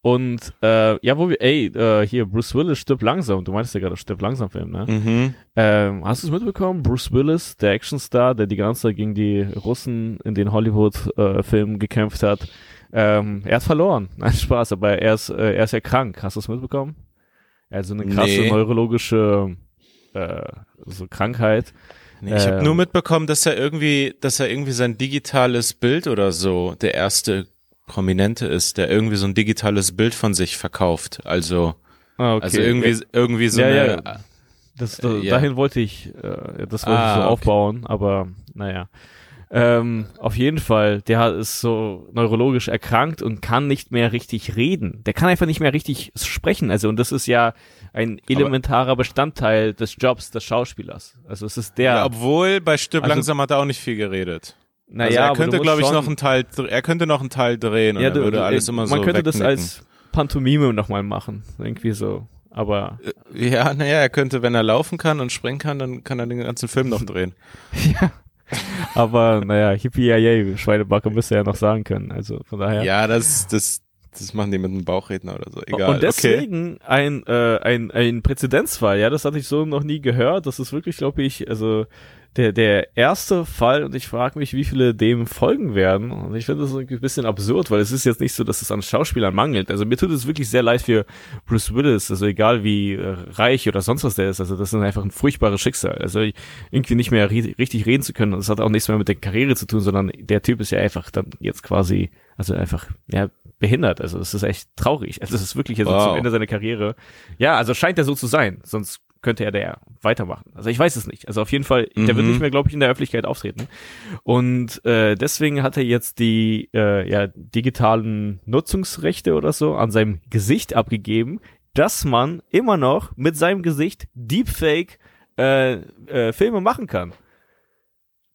Und äh, ja, wo wir, ey, äh, hier, Bruce Willis stirbt langsam. Du meintest ja gerade, stirbt langsam Film, ne? Mhm. Ähm, hast du es mitbekommen? Bruce Willis, der Actionstar, der die ganze Zeit gegen die Russen in den Hollywood-Filmen äh, gekämpft hat, ähm, er hat verloren. Nein, Spaß, aber er ist, äh, er ist ja krank. Hast du es mitbekommen? Er hat so eine krasse Nee. neurologische äh, so Krankheit. Nee, ich habe Ähm. nur mitbekommen, dass er irgendwie, dass er irgendwie sein digitales Bild oder so der erste Prominente ist, der irgendwie so ein digitales Bild von sich verkauft. Also, Ah, okay. also irgendwie, irgendwie so Ja, eine. ja. Das, das, Äh. Dahin wollte ich, äh, das wollte Ah, ich so okay. aufbauen, aber naja. Ähm, auf jeden Fall, der ist so neurologisch erkrankt und kann nicht mehr richtig reden. Der kann einfach nicht mehr richtig sprechen. Also, und das ist ja ein elementarer Bestandteil des Jobs des Schauspielers. Also, es ist der. Ja, obwohl bei Stirb Also- langsam hat er auch nicht viel geredet. Naja, also er könnte, glaube ich, noch einen Teil, er könnte noch einen Teil drehen und ja, er du, würde alles äh, immer so Man könnte das wegnicken. als Pantomime nochmal machen. Irgendwie so. Aber Ja, naja, er könnte, wenn er laufen kann und springen kann, dann kann er den ganzen Film noch drehen. Ja. Aber naja, hippie yay, Schweinebacke müsste er ja noch sagen können. Also von daher. Ja, das, das, das machen die mit einem Bauchredner oder so. Egal. Und okay. deswegen ein, äh, ein, ein Präzedenzfall, ja, das hatte ich so noch nie gehört. Das ist wirklich, glaube ich, also der, der erste Fall und ich frage mich, wie viele dem folgen werden. Und ich finde das ein bisschen absurd, weil es ist jetzt nicht so, dass es an Schauspielern mangelt. Also mir tut es wirklich sehr leid für Bruce Willis, also egal wie äh, reich oder sonst was der ist, also das ist einfach ein furchtbares Schicksal. Also irgendwie nicht mehr ri richtig reden zu können, das hat auch nichts mehr mit der Karriere zu tun, sondern der Typ ist ja einfach dann jetzt quasi, also einfach, ja, behindert. Also es ist echt traurig. Also es ist wirklich jetzt Wow. zum Ende seiner Karriere. Ja, also scheint er so zu sein, sonst könnte er der weitermachen. Also ich weiß es nicht. Also auf jeden Fall, der wird Mhm. nicht mehr, glaube ich, in der Öffentlichkeit auftreten. Und äh, deswegen hat er jetzt die äh, ja, digitalen Nutzungsrechte oder so an seinem Gesicht abgegeben, dass man immer noch mit seinem Gesicht Deepfake äh, äh, Filme machen kann.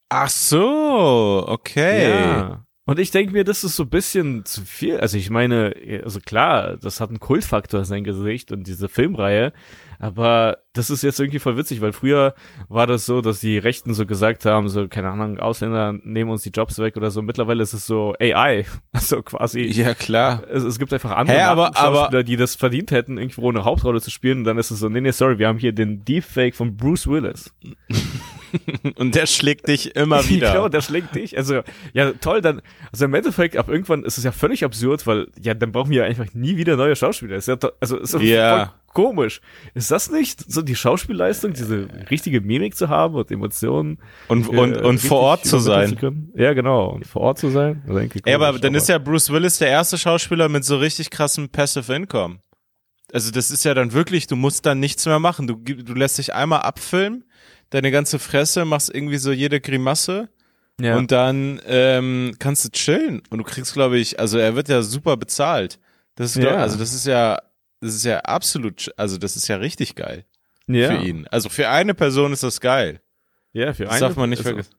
Ach so, okay. Ja. Und ich denke mir, das ist so ein bisschen zu viel. Also ich meine, also klar, das hat einen Kultfaktor, sein Gesicht und diese Filmreihe. Aber das ist jetzt irgendwie voll witzig, weil früher war das so, dass die Rechten so gesagt haben, so, keine Ahnung, Ausländer nehmen uns die Jobs weg oder so. Mittlerweile ist es so AI. Also quasi. Ja, klar. Es, es gibt einfach andere Hä, aber- Schauspieler, die das verdient hätten, irgendwo eine Hauptrolle zu spielen. Und dann ist es so, nee, nee, sorry, wir haben hier den Deepfake von Bruce Willis. Und der schlägt dich immer wieder. Genau, der schlägt dich. Also, ja, toll, dann, also im Endeffekt, ab irgendwann ist es ja völlig absurd, weil, ja, dann brauchen wir ja einfach nie wieder neue Schauspieler. Ist ja, to- also, ist ja komisch. Ist das nicht so die Schauspielleistung, diese richtige Mimik zu haben und Emotionen? und, und, äh, und richtig vor Ort zu sein. können? Ja, genau. Und vor Ort zu sein. Also Ja, aber dann ist ja Bruce Willis der erste Schauspieler mit so richtig krassem Passive Income. Also das ist ja dann wirklich, du musst dann nichts mehr machen. Du, du lässt dich einmal abfilmen, deine ganze Fresse, machst irgendwie so jede Grimasse ja. und dann ähm, kannst du chillen. Und du kriegst, glaube ich, also er wird ja super bezahlt. Das ist, glaub- Ja. also das ist ja, das ist ja absolut, also das ist ja richtig geil ja. für ihn. Also für eine Person ist das geil. Ja, für Das eine, darf man nicht also, vergessen.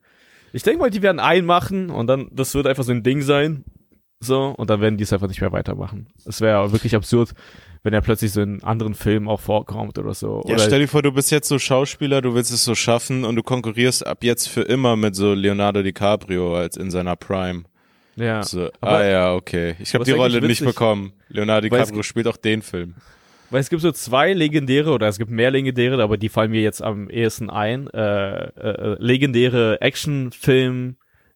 Ich denke mal, die werden einen machen und dann, das wird einfach so ein Ding sein. So, und dann werden die es einfach nicht mehr weitermachen. Es wäre wirklich absurd, wenn er plötzlich so in anderen Filmen auch vorkommt oder so. Ja, oder stell dir vor, du bist jetzt so Schauspieler, du willst es so schaffen und du konkurrierst ab jetzt für immer mit so Leonardo DiCaprio als in seiner Prime. Ja. So, Aber- ah ja, okay. Ich habe die Rolle eigentlich nicht witzig, bekommen. Leonardo DiCaprio spielt auch den Film. Weil es gibt so zwei legendäre, oder es gibt mehr legendäre, aber die fallen mir jetzt am ehesten ein. Äh, äh, legendäre Actionfilm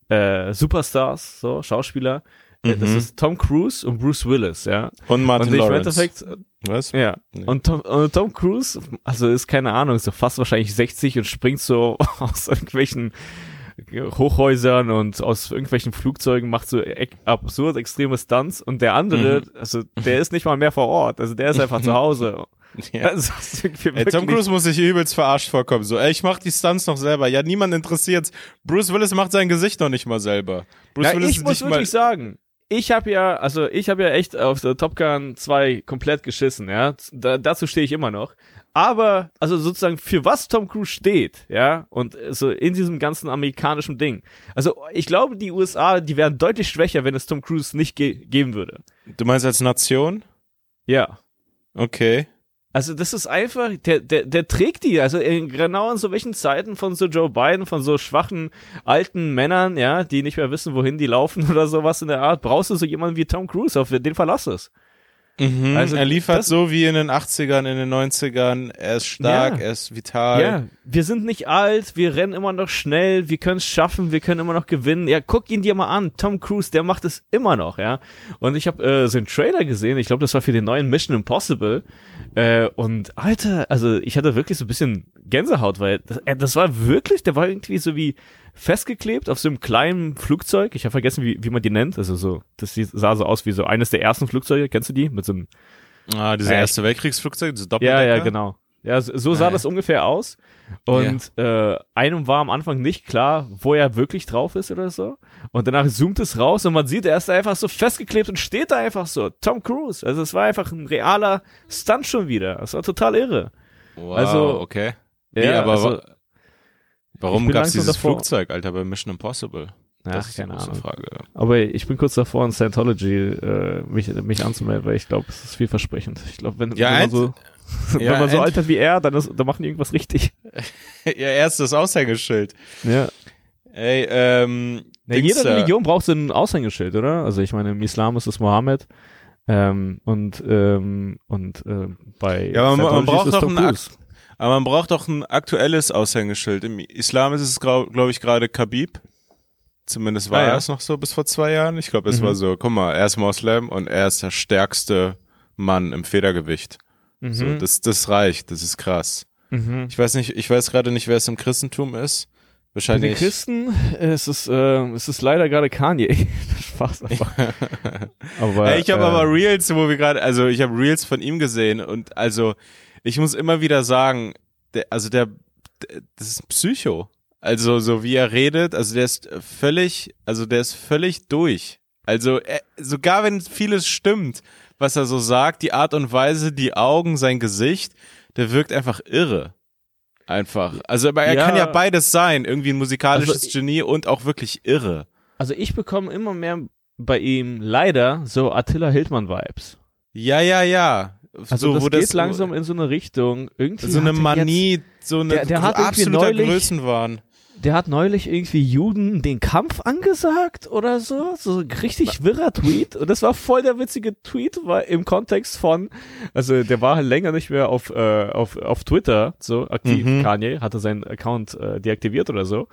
äh, Superstars, so Schauspieler. Äh, Das Mhm. ist Tom Cruise und Bruce Willis, ja. Und Martin und Lawrence. Endeffekt, Was? ja. Nee. Und Tom, und Tom Cruise, also ist keine Ahnung, ist so fast wahrscheinlich 60 und springt so aus irgendwelchen Hochhäusern und aus irgendwelchen Flugzeugen macht so absurd extreme Stunts und der andere, Mhm. also der ist nicht mal mehr vor Ort, also der ist einfach zu Hause. Ja. Also, Ey, Tom Cruise muss sich übelst verarscht vorkommen. So, ey, ich mach die Stunts noch selber. Ja, niemand interessiert's. Bruce Willis macht sein Gesicht noch nicht mal selber. Bruce Ja, Willis ich muss nicht mal. wirklich sagen, ich habe ja, also ich habe ja echt auf der Top Gun 2 komplett geschissen, ja. Da, dazu stehe ich immer noch. Aber, also sozusagen, für was Tom Cruise steht, ja, und so in diesem ganzen amerikanischen Ding. Also, ich glaube, die USA, die wären deutlich schwächer, wenn es Tom Cruise nicht ge geben würde. Du meinst als Nation? Ja. Okay. Also das ist einfach, der, der, der trägt die, also in, genau in so welchen Zeiten von so Joe Biden, von so schwachen alten Männern, ja, die nicht mehr wissen, wohin die laufen oder sowas in der Art, brauchst du so jemanden wie Tom Cruise, auf den verlass es. Mhm. Also er liefert das- so wie in den 80ern, in den 90ern. Er ist stark, Ja. er ist vital. Ja, wir sind nicht alt, wir rennen immer noch schnell, wir können es schaffen, wir können immer noch gewinnen. Ja, guck ihn dir mal an, Tom Cruise, der macht es immer noch, ja. Und ich habe äh, so einen Trailer gesehen, ich glaube, das war für den neuen Mission Impossible. Äh, und Alter, also ich hatte wirklich so ein bisschen Gänsehaut, weil das, äh, das war wirklich, der war irgendwie so wie festgeklebt auf so einem kleinen Flugzeug. Ich habe vergessen, wie, wie man die nennt. Also so, das sah so aus wie so eines der ersten Flugzeuge, kennst du die? Mit so einem Ah, diese Ja, Erste Weltkriegsflugzeug, diese ja, Doppeldecker. ja, genau. Ja, so, sah Ja. das ungefähr aus. Und äh, einem war am Anfang nicht klar, wo er wirklich drauf ist oder so. Und danach zoomt es raus und man sieht, er ist da einfach so festgeklebt und steht da einfach so. Tom Cruise. Also es war einfach ein realer Stunt schon wieder. Das war total irre. Wow, Also- okay. Ja, nee, aber also, wa- warum gab's langsam dieses davor. Flugzeug, Alter, bei Mission Impossible? ach, das ist keine Ahnung. Frage. Aber ich bin kurz davor, in Scientology äh, mich, mich anzumelden, weil ich glaube, es ist vielversprechend. Ich glaube, wenn, Ja, wenn man so, Ja, wenn man so ent- altert wie er, dann, ist, dann machen die irgendwas richtig. Ihr erstes Aushängeschild. Ja. Ey, ähm, Ja, Dings jede. Religion braucht so ein Aushängeschild, oder? Also ich meine, im Islam ist es Mohammed ähm, und ähm, und ähm, bei Ja, aber man- man braucht ist es doch ein. Aber man braucht doch ein aktuelles Aushängeschild. Im Islam ist es, glaube ich, gerade Khabib. Zumindest war Ah, ja. er es noch so bis vor zwei Jahren. Ich glaube, es Mhm. war so, guck mal, er ist Moslem und er ist der stärkste Mann im Federgewicht. Mhm. So, das, das reicht, das ist krass. mhm. Ich weiß nicht, ich weiß gerade nicht, wer es im Christentum ist. Bei den Wahrscheinlich. Christen es ist äh, es ist leider gerade Kanye. Spaß einfach. aber ich habe äh, aber Reels, wo wir gerade, also ich habe Reels von ihm gesehen und also ich muss immer wieder sagen, der, also der, der, das ist ein Psycho. Also so wie er redet, also der ist völlig, also der ist völlig durch. Also er, sogar wenn vieles stimmt, was er so sagt, die Art und Weise, die Augen, sein Gesicht, der wirkt einfach irre. Einfach. Also aber er Ja. kann ja beides sein, irgendwie ein musikalisches Also, Genie und auch wirklich irre. also ich bekomme immer mehr bei ihm leider so Attila Hildmann Vibes. Ja, ja, ja. Also so, wo das geht langsam in so eine Richtung irgendwie so eine er jetzt- Manie, so eine Der- der hat absoluter neulich- Größenwahn. Der hat neulich irgendwie Juden den Kampf angesagt oder so. So ein richtig wirrer Tweet. Und das war voll der witzige Tweet, weil im Kontext von, also der war halt länger nicht mehr auf, äh, auf, auf Twitter so aktiv. Mhm. Kanye hatte seinen Account äh, deaktiviert oder so.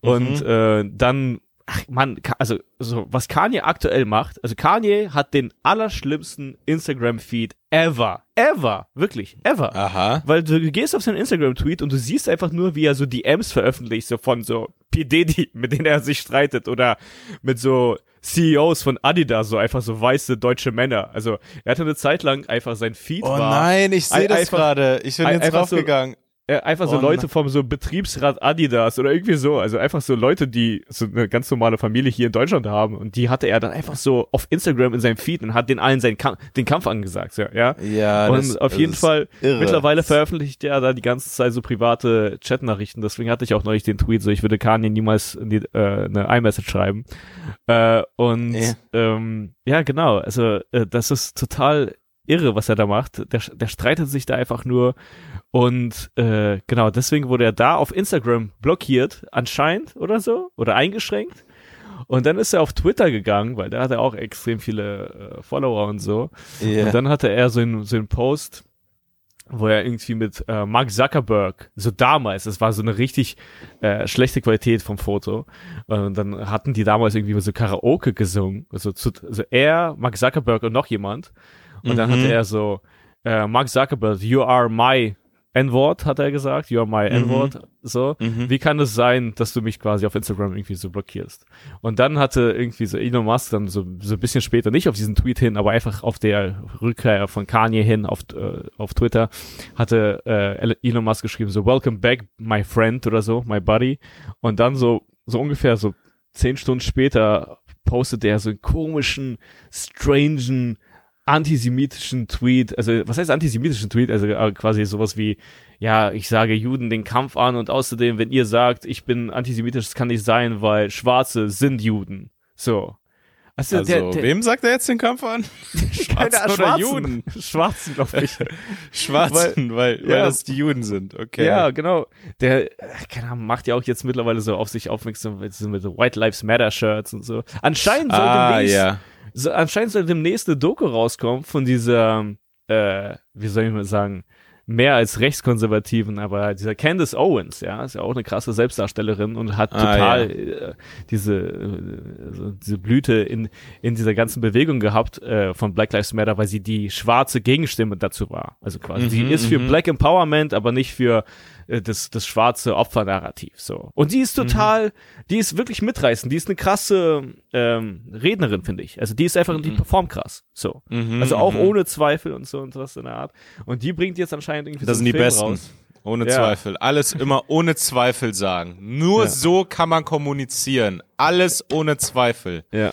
Und Mhm. äh, dann, ach man, also so, was Kanye aktuell macht, also Kanye hat den allerschlimmsten Instagram-Feed ever. Ever. Wirklich. Ever. Aha. Weil du gehst auf seinen Instagram-Tweet und du siehst einfach nur, wie er so DMs veröffentlicht, so von so P. Diddy, mit denen er sich streitet oder mit so CEOs von Adidas, so einfach so weiße deutsche Männer. Also er hatte eine Zeit lang einfach sein Feed Oh war nein, ich sehe das gerade. Ich bin ein- jetzt einfach so- draufgegangen. Äh, einfach so Oh Leute vom so Betriebsrat Adidas oder irgendwie so. Also einfach so Leute, die so eine ganz normale Familie hier in Deutschland haben und die hatte er dann einfach so auf Instagram in seinem Feed und hat den allen seinen Kamp den Kampf angesagt, ja. ja? Ja, Und das, auf jeden Fall, irre. mittlerweile veröffentlicht er da die ganze Zeit so private Chatnachrichten. Deswegen hatte ich auch neulich den Tweet, so ich würde Kanye niemals die, äh, eine iMessage schreiben. Äh, und Ja. ähm, ja, genau. Also äh, das ist total irre, was er da macht. Der, der streitet sich da einfach nur. Und äh, genau, deswegen wurde er da auf Instagram blockiert, anscheinend oder so, oder eingeschränkt. Und dann ist er auf Twitter gegangen, weil da hat er auch extrem viele äh, Follower und so. Yeah. Und dann hatte er so einen, so einen Post, wo er irgendwie mit äh, Mark Zuckerberg, so damals, das war so eine richtig äh, schlechte Qualität vom Foto. Und dann hatten die damals irgendwie so Karaoke gesungen. Also, zu, also er, Mark Zuckerberg und noch jemand. Und dann Mhm. hatte er so, äh, Mark Zuckerberg, you are my N-Wort, hat er gesagt, you are my N-Wort. So, Mhm. wie kann es sein, dass du mich quasi auf Instagram irgendwie so blockierst? Und dann hatte irgendwie so Elon Musk dann so, so ein bisschen später, nicht auf diesen Tweet hin, aber einfach auf der Rückkehr von Kanye hin auf, äh, auf Twitter, hatte äh, Elon Musk geschrieben, so, welcome back, my friend oder so, my buddy. Und dann so, so ungefähr so zehn Stunden später postet er so einen komischen, strangen, antisemitischen Tweet, also was heißt antisemitischen Tweet? Also äh, quasi sowas wie, ja, ich sage Juden den Kampf an und außerdem, wenn ihr sagt, ich bin antisemitisch, das kann nicht sein, weil Schwarze sind Juden. So. Also, Also, der, der, wem sagt er jetzt den Kampf an? keine Schwarzen oder Schwarzen. Juden? Schwarzen, glaube ich. Schwarzen, weil, weil, ja. das die Juden sind, okay. Ja, genau. Der, äh, keine Ahnung, macht ja auch jetzt mittlerweile so auf sich aufmerksam mit, so mit so White Lives Matter Shirts und so. Anscheinend soll Ah, demnächst, ja. So, anscheinend soll demnächst eine Doku rauskommen von dieser, äh, wie soll ich mal sagen, mehr als rechtskonservativen, aber dieser Candace Owens, ja, ist ja auch eine krasse Selbstdarstellerin und hat Ah, total äh, diese, äh, so diese Blüte in, in dieser ganzen Bewegung gehabt äh, von Black Lives Matter, weil sie die schwarze Gegenstimme dazu war. Also quasi, sie Mhm, ist für mhm. Black Empowerment, aber nicht für äh, das, das schwarze Opfernarrativ. So. Und die ist Mhm. total, die ist wirklich mitreißend, die ist eine krasse ähm, Rednerin, finde ich. Also die ist einfach, die performt krass. So. Mhm, Also auch mhm. ohne Zweifel und so und was in der Art. Und die bringt jetzt anscheinend irgendwie Das so sind die Film Besten. raus. Ohne Ja. Zweifel. Alles immer ohne Zweifel sagen. Nur Ja. so kann man kommunizieren. Alles ohne Zweifel. Ja.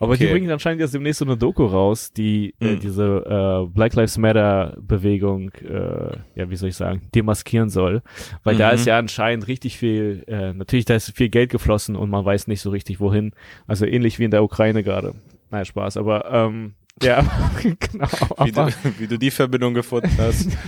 Aber die Okay. bringen anscheinend jetzt demnächst so eine Doku raus, die äh, Hm. diese äh, Black Lives Matter Bewegung, äh, ja, wie soll ich sagen, demaskieren soll. Weil da Mhm. ist ja anscheinend richtig viel, äh, natürlich da ist viel Geld geflossen und man weiß nicht so richtig wohin. Also ähnlich wie in der Ukraine gerade. Nein, Spaß, aber ähm, ja, genau. Wie du, wie du die Verbindung gefunden hast.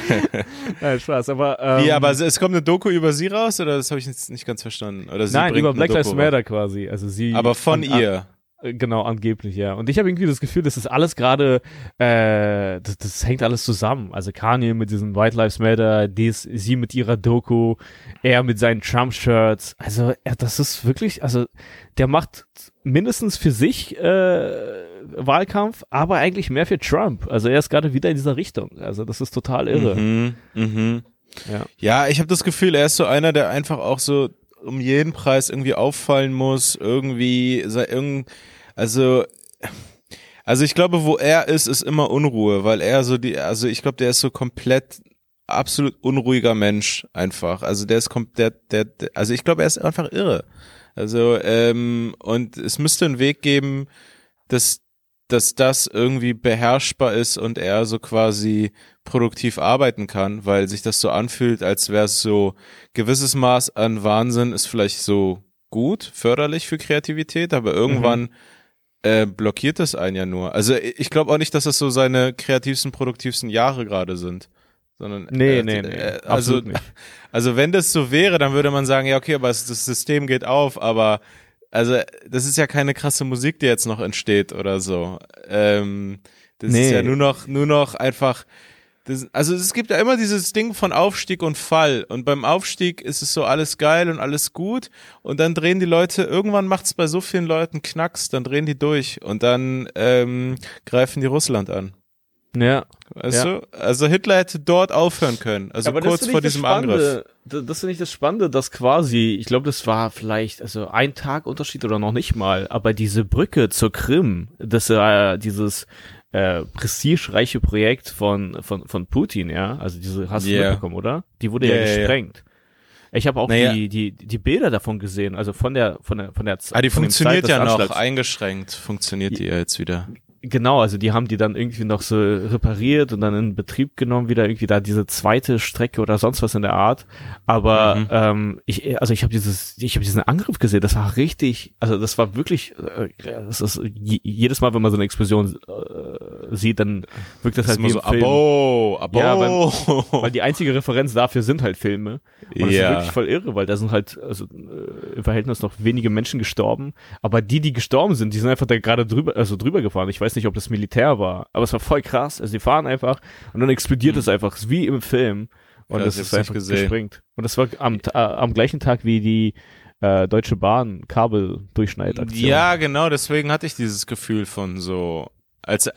nein, Spaß, aber ähm, Wie, aber es- es kommt eine Doku über sie raus oder das habe ich jetzt nicht ganz verstanden? Oder sie nein, über Black Lives. Matter quasi. Also sie. Aber von ihr. Äh, Genau, angeblich, ja. Und ich habe irgendwie das Gefühl, das ist alles gerade, äh, das, das hängt alles zusammen. Also Kanye mit diesem White Lives Matter, dies, sie mit ihrer Doku, er mit seinen Trump-Shirts. Also er, das ist wirklich, also der macht mindestens für sich äh, Wahlkampf, aber eigentlich mehr für Trump. Also er ist gerade wieder in dieser Richtung. Also das ist total irre. Mhm, mhm. Ja. Ja, ich habe das Gefühl, er ist so einer, der einfach auch so um jeden Preis irgendwie auffallen muss, irgendwie sei irgend, also also ich glaube, wo er ist, ist immer Unruhe, weil er so die, also ich glaube, der ist so komplett absolut unruhiger Mensch einfach. Also der ist kom der, der, der also ich glaube, er ist einfach irre. Also ähm, und es müsste einen Weg geben, dass dass das irgendwie beherrschbar ist und er so quasi produktiv arbeiten kann, weil sich das so anfühlt, als wäre es so gewisses Maß an Wahnsinn ist vielleicht so gut, förderlich für Kreativität, aber irgendwann äh, blockiert das einen ja nur. Also ich glaube auch nicht, dass das so seine kreativsten, produktivsten Jahre gerade sind. Sondern, Nee, äh, nee, nee. äh, also, absolut nicht. also wenn das so wäre, dann würde man sagen, ja okay, aber es, das System geht auf, aber also das ist ja keine krasse Musik, die jetzt noch entsteht oder so. Ähm, das ist Nee. ja nur noch, nur noch einfach. Das, also es gibt ja immer dieses Ding von Aufstieg und Fall. Und beim Aufstieg ist es so alles geil und alles gut. Und dann drehen die Leute, irgendwann macht es bei so vielen Leuten Knacks, dann drehen die durch und dann ähm, greifen die Russland an. Ja. Weißt Ja. du? Also Hitler hätte dort aufhören können. Also Aber kurz vor diesem Angriff. Das finde ich das Spannende, dass quasi, ich glaube, das war vielleicht also ein Tag Unterschied oder noch nicht mal, aber diese Brücke zur Krim, das äh, dieses äh, prestigereiche Projekt von von von Putin, ja, also diese hast du Yeah. mitbekommen, oder? Die wurde Ja, ja, gesprengt. Ich habe auch Naja. die die die Bilder davon gesehen, also von der von der von der Zeit. Ah, die funktioniert Zeit ja noch eingeschränkt. Funktioniert die ja jetzt wieder. Genau, also die haben die dann irgendwie noch so repariert und dann in Betrieb genommen, wieder irgendwie da diese zweite Strecke oder sonst was in der Art. Aber mhm. ähm, ich, also ich habe dieses, ich habe diesen Angriff gesehen, das war richtig, also das war wirklich, äh, das ist jedes Mal, wenn man so eine Explosion äh, sieht, dann wirkt das, das halt wie so Film. Abo, abo. Ja, weil, weil die einzige Referenz dafür sind halt Filme. Und das ja. ist wirklich voll irre, weil da sind halt also äh, im Verhältnis noch wenige Menschen gestorben, aber die, die gestorben sind, die sind einfach da gerade drüber, also drüber gefahren. Ich weiß nicht, ob das Militär war, aber es war voll krass. Also die fahren einfach und dann explodiert mhm. es einfach, wie im Film. Und ja, das, das ist einfach gesprengt. Und das war am, äh, am gleichen Tag wie die äh, Deutsche Bahn Kabeldurchschneidaktion. Ja, genau, deswegen hatte ich dieses Gefühl von so, als,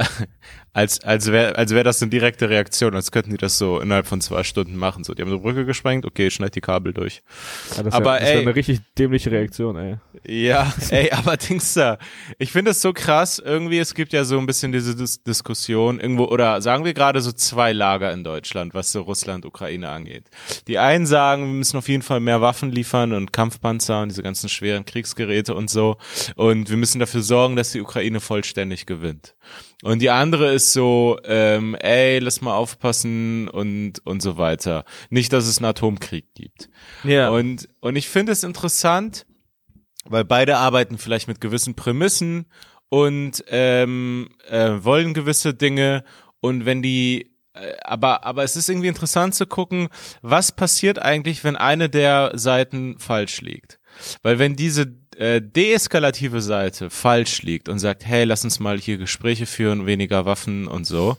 als, als wäre als wär das eine direkte Reaktion, als könnten die das so innerhalb von zwei Stunden machen. So, die haben so Brücke gesprengt, okay, schneid die Kabel durch. Ja, das aber wär, das ey, eine richtig dämliche Reaktion, ey. Ja, ey, aber Dings da, ich finde es so krass, irgendwie, es gibt ja so ein bisschen diese Dis Diskussion irgendwo, oder sagen wir gerade so zwei Lager in Deutschland, was so Russland, Ukraine angeht. Die einen sagen, wir müssen auf jeden Fall mehr Waffen liefern und Kampfpanzer und diese ganzen schweren Kriegsgeräte und so. Und wir müssen dafür sorgen, dass die Ukraine vollständig gewinnt. Und die andere ist so, ähm, ey, lass mal aufpassen und und so weiter. Nicht, dass es einen Atomkrieg gibt. Ja. Und und ich finde es interessant, weil beide arbeiten vielleicht mit gewissen Prämissen und ähm, äh, wollen gewisse Dinge. Und wenn die äh, aber, aber es ist irgendwie interessant zu gucken, was passiert eigentlich, wenn eine der Seiten falsch liegt. Weil wenn diese äh, deeskalative Seite falsch liegt und sagt, hey, lass uns mal hier Gespräche führen, weniger Waffen und so,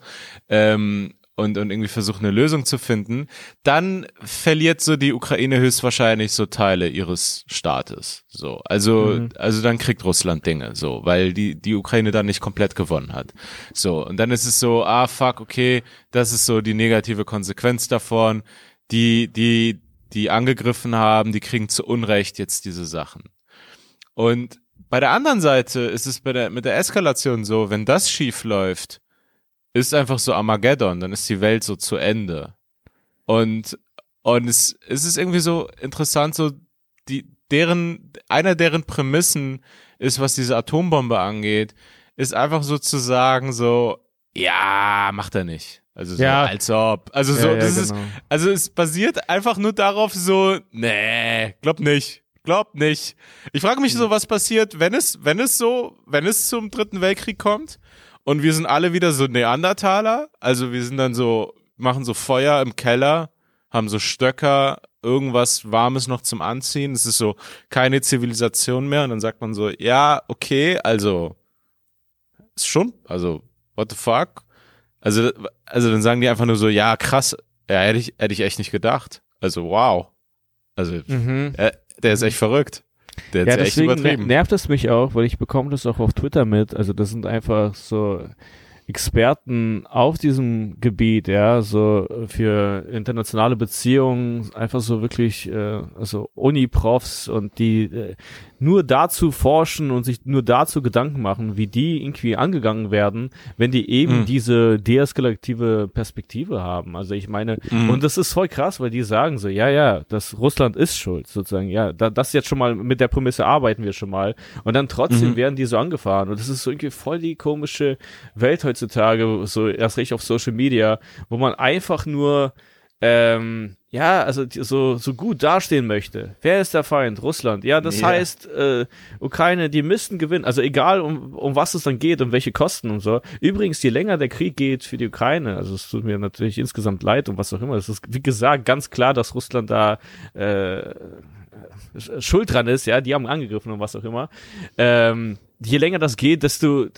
ähm, und, und irgendwie versuchen, eine Lösung zu finden, dann verliert so die Ukraine höchstwahrscheinlich so Teile ihres Staates. So, also, mhm. also dann kriegt Russland Dinge, so, weil die, die Ukraine dann nicht komplett gewonnen hat. So, und dann ist es so, ah, fuck, okay, das ist so die negative Konsequenz davon. Die, die, die angegriffen haben, die kriegen zu Unrecht jetzt diese Sachen. Und bei der anderen Seite ist es bei der, mit der Eskalation so, wenn das schief läuft, ist einfach so Armageddon, dann ist die Welt so zu Ende. Und, und es, es ist irgendwie so interessant, so die, deren, einer deren Prämissen ist, was diese Atombombe angeht, ist einfach sozusagen so, ja, macht er nicht. Also so, ja. als ob. Also so, ja, ja, das genau. ist, also es basiert einfach nur darauf so, nee, glaub nicht. Glaub nicht. Ich frage mich so, was passiert, wenn es, wenn es so, wenn es zum dritten Weltkrieg kommt und wir sind alle wieder so Neandertaler. Also wir sind dann so, machen so Feuer im Keller, haben so Stöcker, irgendwas Warmes noch zum Anziehen. Es ist so keine Zivilisation mehr. Und dann sagt man so, ja, okay, also ist schon, also what the fuck? Also, also dann sagen die einfach nur so, ja, krass, ja, hätte ich, hätte ich echt nicht gedacht. Also wow. Also mhm. äh, der ist echt verrückt. Der ja, deswegen übertrieben. nervt es mich auch, weil ich bekomme das auch auf Twitter mit. Also das sind einfach so Experten auf diesem Gebiet, ja, so für internationale Beziehungen, einfach so wirklich, äh, also Uni-Profs und die äh, nur dazu forschen und sich nur dazu Gedanken machen, wie die irgendwie angegangen werden, wenn die eben mhm. diese deeskalative Perspektive haben. Also ich meine, mhm. und das ist voll krass, weil die sagen so, ja, ja, das Russland ist schuld, sozusagen, ja, da, das jetzt schon mal, mit der Prämisse arbeiten wir schon mal. Und dann trotzdem mhm. werden die so angefahren. Und das ist so irgendwie voll die komische Welt heutzutage, so erst recht auf Social Media, wo man einfach nur ähm, ja, also so, so gut dastehen möchte. Wer ist der Feind? Russland. Ja, das yeah. heißt, äh, Ukraine, die müssten gewinnen. Also egal, um, um was es dann geht, um welche Kosten und so. Übrigens, je länger der Krieg geht für die Ukraine, also es tut mir natürlich insgesamt leid und was auch immer, es ist, wie gesagt, ganz klar, dass Russland da äh, schuld dran ist, ja, die haben angegriffen und was auch immer. Ähm, je länger das geht, desto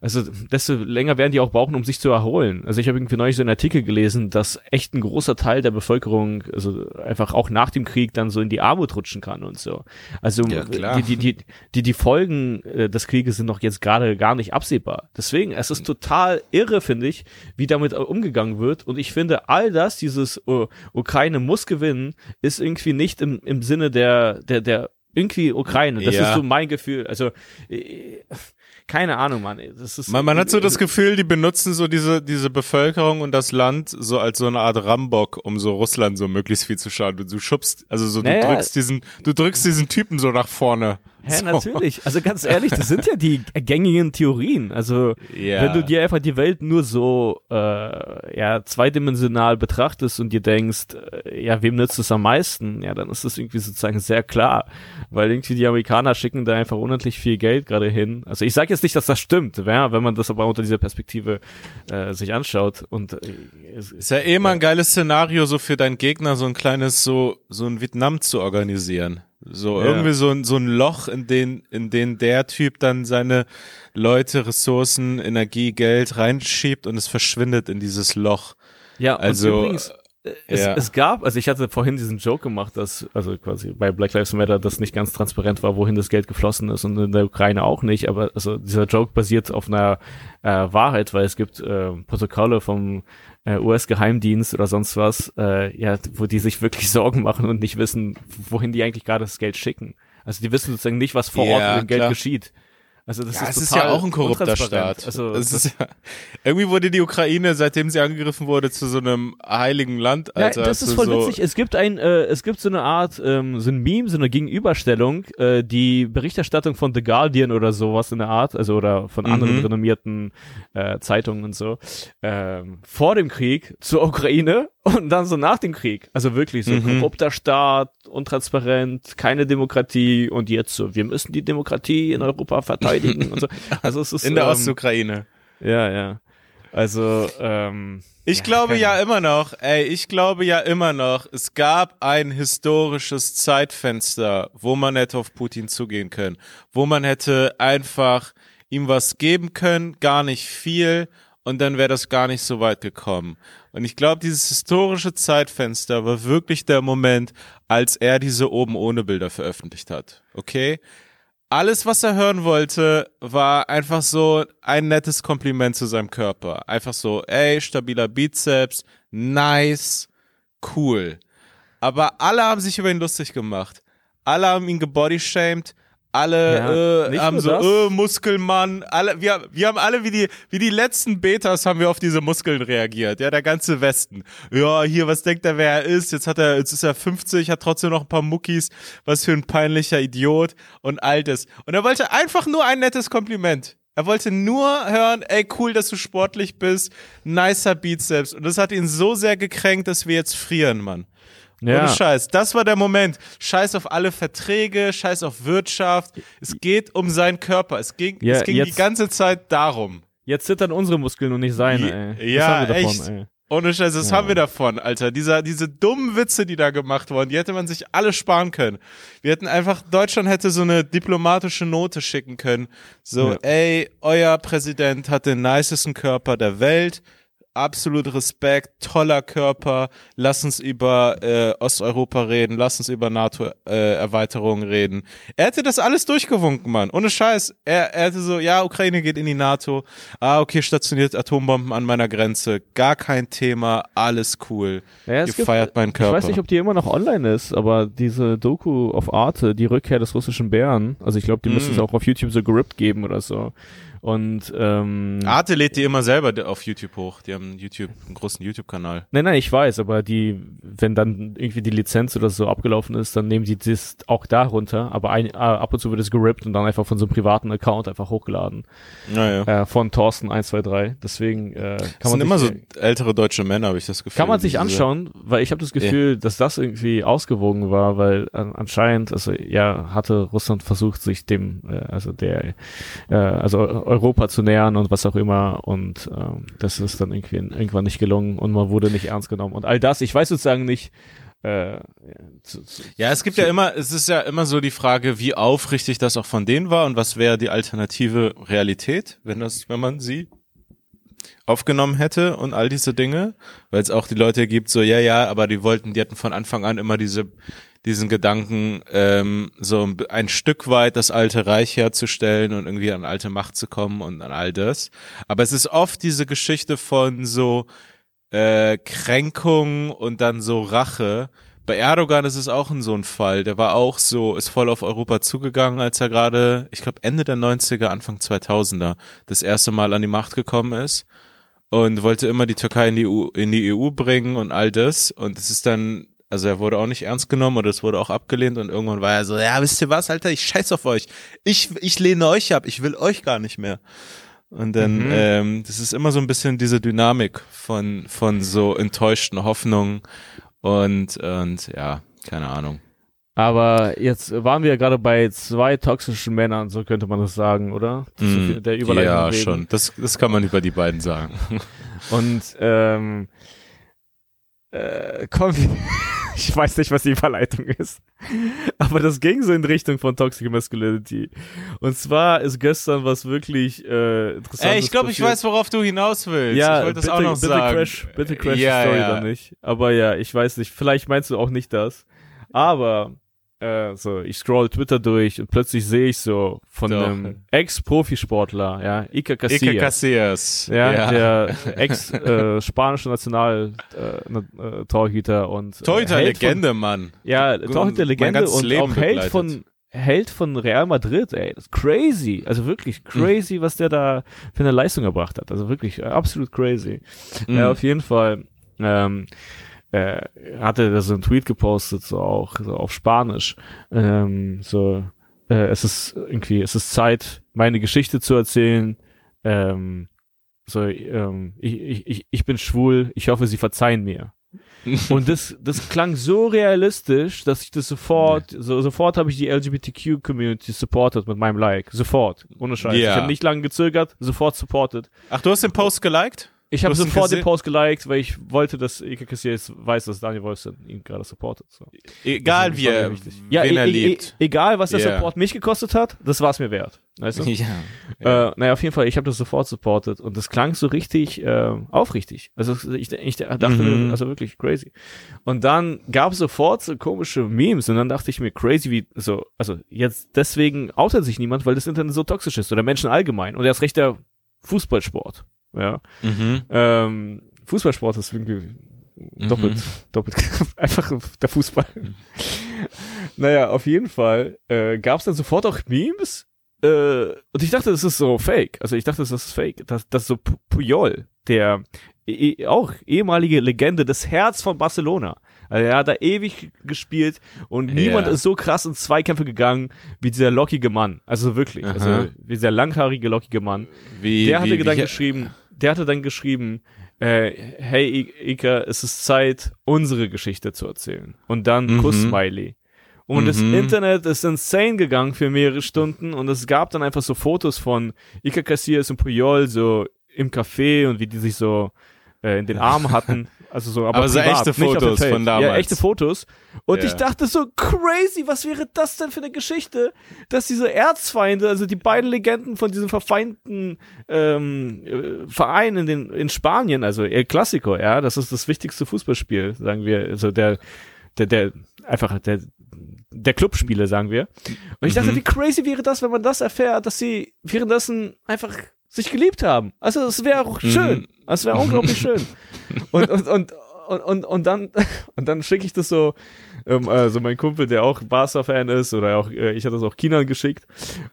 also desto länger werden die auch brauchen, um sich zu erholen. Also ich habe irgendwie neulich so einen Artikel gelesen, dass echt ein großer Teil der Bevölkerung also einfach auch nach dem Krieg dann so in die Armut rutschen kann und so. Also ja, die, die, die, die, die Folgen äh, des Krieges sind noch jetzt gerade gar nicht absehbar. Deswegen, es ist total irre, finde ich, wie damit umgegangen wird. Und ich finde, all das, dieses uh, Ukraine muss gewinnen, ist irgendwie nicht im, im Sinne der, der, der irgendwie Ukraine. Das ja. ist so mein Gefühl. Also äh, keine Ahnung, Mann. Das ist man, man hat so das Gefühl, die benutzen so diese, diese Bevölkerung und das Land so als so eine Art Rambock, um so Russland so möglichst viel zu schauen. Du, du schubst, also so, du naja. drückst diesen, du drückst diesen Typen so nach vorne. Hä, so. natürlich. Also ganz ehrlich, das sind ja die gängigen Theorien. Also ja. wenn du dir einfach die Welt nur so äh, ja zweidimensional betrachtest und dir denkst, äh, ja, wem nützt es am meisten? Ja, dann ist das irgendwie sozusagen sehr klar, weil irgendwie die Amerikaner schicken da einfach unendlich viel Geld gerade hin. Also ich sage jetzt nicht, dass das stimmt, ja, wenn man das aber unter dieser Perspektive äh, sich anschaut und äh, ist ja eh mal ein geiles Szenario, so für deinen Gegner so ein kleines so so ein Vietnam zu organisieren. So ja. irgendwie so ein, so ein Loch, in den, in den der Typ dann seine Leute, Ressourcen, Energie, Geld reinschiebt und es verschwindet in dieses Loch. Ja, also übrigens, es, ja. es gab, also ich hatte vorhin diesen Joke gemacht, dass, also quasi bei Black Lives Matter das nicht ganz transparent war, wohin das Geld geflossen ist und in der Ukraine auch nicht, aber also dieser Joke basiert auf einer äh, Wahrheit, weil es gibt äh, Protokolle vom äh, US-Geheimdienst oder sonst was, äh, ja, wo die sich wirklich Sorgen machen und nicht wissen, wohin die eigentlich gerade das Geld schicken. Also die wissen sozusagen nicht, was vor Ort mit dem Geld klar. geschieht. Also das ja, ist, es ist ja auch ein korrupter Staat. Also es ist ja, irgendwie wurde die Ukraine, seitdem sie angegriffen wurde, zu so einem heiligen Land. Alter, ja, das ist voll so witzig. Es gibt ein, äh, es gibt so eine Art, ähm, so ein Meme, so eine Gegenüberstellung, äh, die Berichterstattung von The Guardian oder sowas in der Art, also oder von mhm. anderen renommierten äh, Zeitungen und so, äh, vor dem Krieg zur Ukraine und dann so nach dem Krieg. Also wirklich so mhm. korrupter Staat, untransparent, keine Demokratie und jetzt so, wir müssen die Demokratie in Europa verteidigen und so. Also es ist in der ähm, Ostukraine. Ja, ja. Also ähm, ich ja, glaube ja immer noch, ey, ich glaube ja immer noch, es gab ein historisches Zeitfenster, wo man hätte auf Putin zugehen können, wo man hätte einfach ihm was geben können, gar nicht viel und dann wäre das gar nicht so weit gekommen. Und ich glaube, dieses historische Zeitfenster war wirklich der Moment, als er diese oben ohne Bilder veröffentlicht hat. Okay? Alles, was er hören wollte, war einfach so ein nettes Kompliment zu seinem Körper. Einfach so, ey, stabiler Bizeps, nice, cool. Aber alle haben sich über ihn lustig gemacht. Alle haben ihn gebodyshamed alle ja, äh, haben so äh, Muskelmann, alle wir, wir haben alle wie die wie die letzten Betas haben wir auf diese Muskeln reagiert, ja, der ganze Westen. Ja, hier was denkt er, wer er ist? Jetzt hat er jetzt ist er 50, hat trotzdem noch ein paar Muckis, was für ein peinlicher Idiot und all das. Und er wollte einfach nur ein nettes Kompliment. Er wollte nur hören, ey, cool, dass du sportlich bist, nicer Bizeps. Und das hat ihn so sehr gekränkt, dass wir jetzt frieren, Mann. Ja. Ohne Scheiß. Das war der Moment. Scheiß auf alle Verträge, scheiß auf Wirtschaft. Es geht um seinen Körper. Es ging, ja, es ging jetzt, die ganze Zeit darum. Jetzt zittern unsere Muskeln und nicht seine, ey. ja, davon, echt. Ey. Ohne Scheiß, das ja. haben wir davon, Alter. Dieser, diese dummen Witze, die da gemacht wurden, die hätte man sich alle sparen können. Wir hätten einfach, Deutschland hätte so eine diplomatische Note schicken können. So, ja. ey, euer Präsident hat den nicesten Körper der Welt absolut Respekt, toller Körper. Lass uns über äh, Osteuropa reden, lass uns über NATO-Erweiterungen äh, reden. Er hätte das alles durchgewunken, Mann. Ohne Scheiß. Er, er hätte so, ja, Ukraine geht in die NATO. Ah, okay, stationiert Atombomben an meiner Grenze. Gar kein Thema, alles cool. Ja, Ihr feiert meinen Körper. Ich weiß nicht, ob die immer noch online ist, aber diese Doku auf Arte, die Rückkehr des russischen Bären, also ich glaube, die mm. müssen es auch auf YouTube so gerippt geben oder so. Und ähm, Arte lädt die immer selber auf YouTube hoch. Die haben YouTube, einen großen YouTube-Kanal. Nein, nein, ich weiß, aber die, wenn dann irgendwie die Lizenz oder so abgelaufen ist, dann nehmen die das auch da runter. Aber ein, äh, ab und zu wird es gerippt und dann einfach von so einem privaten Account einfach hochgeladen. Naja. Äh, von Thorsten 123. Deswegen äh, kann das man. sind immer so ältere deutsche Männer, habe ich das Gefühl. Kann man sich anschauen, weil ich habe das Gefühl, ja. dass das irgendwie ausgewogen war, weil äh, anscheinend, also ja, hatte Russland versucht, sich dem, äh, also der, äh, also Europa zu nähern und was auch immer. Und ähm, das ist dann irgendwie irgendwann nicht gelungen und man wurde nicht ernst genommen. Und all das, ich weiß sozusagen nicht, äh, zu, zu, ja, es gibt zu, ja immer, es ist ja immer so die Frage, wie aufrichtig das auch von denen war und was wäre die alternative Realität, wenn das, wenn man sie aufgenommen hätte und all diese Dinge, weil es auch die Leute gibt, so ja, ja, aber die wollten, die hatten von Anfang an immer diese diesen Gedanken, ähm, so ein Stück weit das alte Reich herzustellen und irgendwie an alte Macht zu kommen und an all das. Aber es ist oft diese Geschichte von so äh, Kränkung und dann so Rache. Bei Erdogan ist es auch in so ein Fall. Der war auch so, ist voll auf Europa zugegangen, als er gerade, ich glaube Ende der 90er, Anfang 2000er, das erste Mal an die Macht gekommen ist und wollte immer die Türkei in die EU, in die EU bringen und all das. Und es ist dann Also er wurde auch nicht ernst genommen oder es wurde auch abgelehnt und irgendwann war er so, ja, wisst ihr was, Alter, ich scheiß auf euch. Ich, ich lehne euch ab, ich will euch gar nicht mehr. Und dann, mhm. ähm, das ist immer so ein bisschen diese Dynamik von, von so enttäuschten Hoffnungen und, und ja, keine Ahnung. Aber jetzt waren wir ja gerade bei zwei toxischen Männern, so könnte man das sagen, oder? Mm, der ja, reden. schon. Das, das kann man über die beiden sagen. Und ähm, äh, komm, ich weiß nicht, was die Überleitung ist. Aber das ging so in Richtung von Toxic Masculinity. Und zwar ist gestern was wirklich äh, interessant. Ey, ich glaube, ich weiß, worauf du hinaus willst. Ja, ich wollte das auch noch bitte sagen. Crash, bitte crash ja, die Story ja. dann nicht. Aber ja, ich weiß nicht. Vielleicht meinst du auch nicht das. Aber äh, so, ich scroll Twitter durch und plötzlich sehe ich so von Doch. einem Ex-Profisportler, ja, Iker Casillas. Iker Casillas. Ja, ja. der ex-spanische äh, National-Torhüter äh, und äh, Torhüter-Legende, Mann. Ja, Torhüter-Legende und Leben auch Held von Held von Real Madrid, ey, das ist crazy, also wirklich crazy, mhm. was der da für eine Leistung gebracht hat, also wirklich äh, absolut crazy. Mhm. Ja, auf jeden Fall. Ähm, äh, hatte da so einen Tweet gepostet, so auch so auf Spanisch. Ähm, so, äh, es ist irgendwie, es ist Zeit, meine Geschichte zu erzählen. Ähm, so, ähm, ich, ich, ich bin schwul, ich hoffe, sie verzeihen mir. und das, das klang so realistisch, dass ich das sofort, so, sofort habe ich die LGBTQ-Community supported mit meinem Like. Sofort. Ohne Scheiß. Yeah. Ich habe nicht lange gezögert, sofort supported. Ach, du hast den Post geliked? Ich habe sofort den Post geliked, weil ich wollte, dass Ike Casillas weiß, dass Daniel Wolfson ihn gerade supportet. So. Egal wie er, ja, wen e er e liebt. E egal, was der yeah. Support mich gekostet hat, das war es mir wert. Weißt du? ja. ja. Äh, naja, auf jeden Fall, ich habe das sofort supportet und das klang so richtig äh, aufrichtig. Also ich, ich dachte, mhm. also wirklich crazy. Und dann gab es sofort so komische Memes und dann dachte ich mir, crazy wie, so, also jetzt deswegen outet sich niemand, weil das Internet so toxisch ist oder Menschen allgemein und erst recht der Fußballsport. Ja. Mhm. Ähm, Fußballsport ist irgendwie doppelt, mhm. doppelt, einfach der Fußball. naja, auf jeden Fall äh, gab es dann sofort auch Memes. Äh, und ich dachte, das ist so fake. Also ich dachte, das ist fake. Das, das ist so Puyol, der e auch ehemalige Legende, das Herz von Barcelona. Also er hat da ewig gespielt und ja. niemand ist so krass in Zweikämpfe gegangen wie dieser lockige Mann. Also wirklich. Also Aha. Also wie dieser langhaarige, lockige Mann. Wie, der hatte wie, dann wie, geschrieben, der hatte dann geschrieben, äh, hey Ika, es ist Zeit, unsere Geschichte zu erzählen. Und dann mhm. Kuss-Smiley. Und mhm. das Internet ist insane gegangen für mehrere Stunden und es gab dann einfach so Fotos von Ika Casillas und Puyol so im Café und wie die sich so äh, in den Armen hatten. Also so, aber, aber so echte Fotos von damals. Ja, echte Fotos. Und yeah. ich dachte so, crazy, was wäre das denn für eine Geschichte, dass diese Erzfeinde, also die beiden Legenden von diesem verfeindeten ähm, äh, Verein in, den, in Spanien, also El Clasico, ja, das ist das wichtigste Fußballspiel, sagen wir, also der, der, der, einfach der, der Clubspiele, sagen wir. Und ich dachte, mhm. wie crazy wäre das, wenn man das erfährt, dass sie währenddessen einfach sich geliebt haben. Also es wäre auch schön. Es wäre unglaublich schön. Und, und, und, und, und, und dann, und dann schicke ich das so, ähm, also mein Kumpel, der auch Barca-Fan ist, oder auch, äh, ich hatte das auch China geschickt.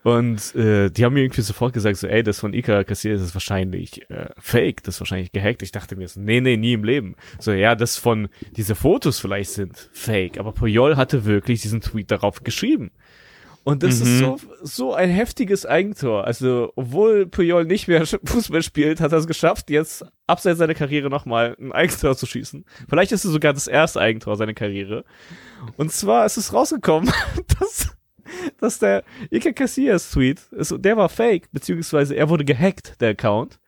Und äh, die haben mir irgendwie sofort gesagt, so, ey, das von Ika kassiert ist wahrscheinlich äh, fake, das ist wahrscheinlich gehackt. Ich dachte mir so, nee, nee, nie im Leben. So, ja, das von, diese Fotos vielleicht sind fake, aber Puyol hatte wirklich diesen Tweet darauf geschrieben. Und das mhm. ist so, so ein heftiges Eigentor. Also, obwohl Puyol nicht mehr Fußball spielt, hat er es geschafft, jetzt abseits seiner Karriere nochmal ein Eigentor zu schießen. Vielleicht ist es sogar das erste Eigentor seiner Karriere. Und zwar ist es rausgekommen, dass, dass der Iker Casillas Tweet, ist, der war fake, beziehungsweise er wurde gehackt, der Account.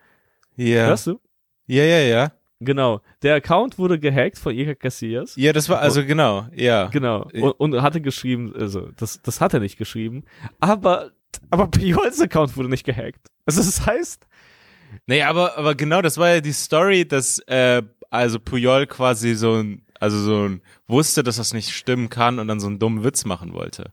Ja. Hörst du? Ja, ja, ja. Genau. Der Account wurde gehackt von Iker Casillas. Ja, das war also genau, ja. Genau. Und, und hatte geschrieben, also das, das hat er nicht geschrieben, aber aber Piols Account wurde nicht gehackt. Also das heißt. Nee, aber aber genau, das war ja die Story, dass äh, also Puyol quasi so ein also so ein wusste, dass das nicht stimmen kann und dann so einen dummen Witz machen wollte.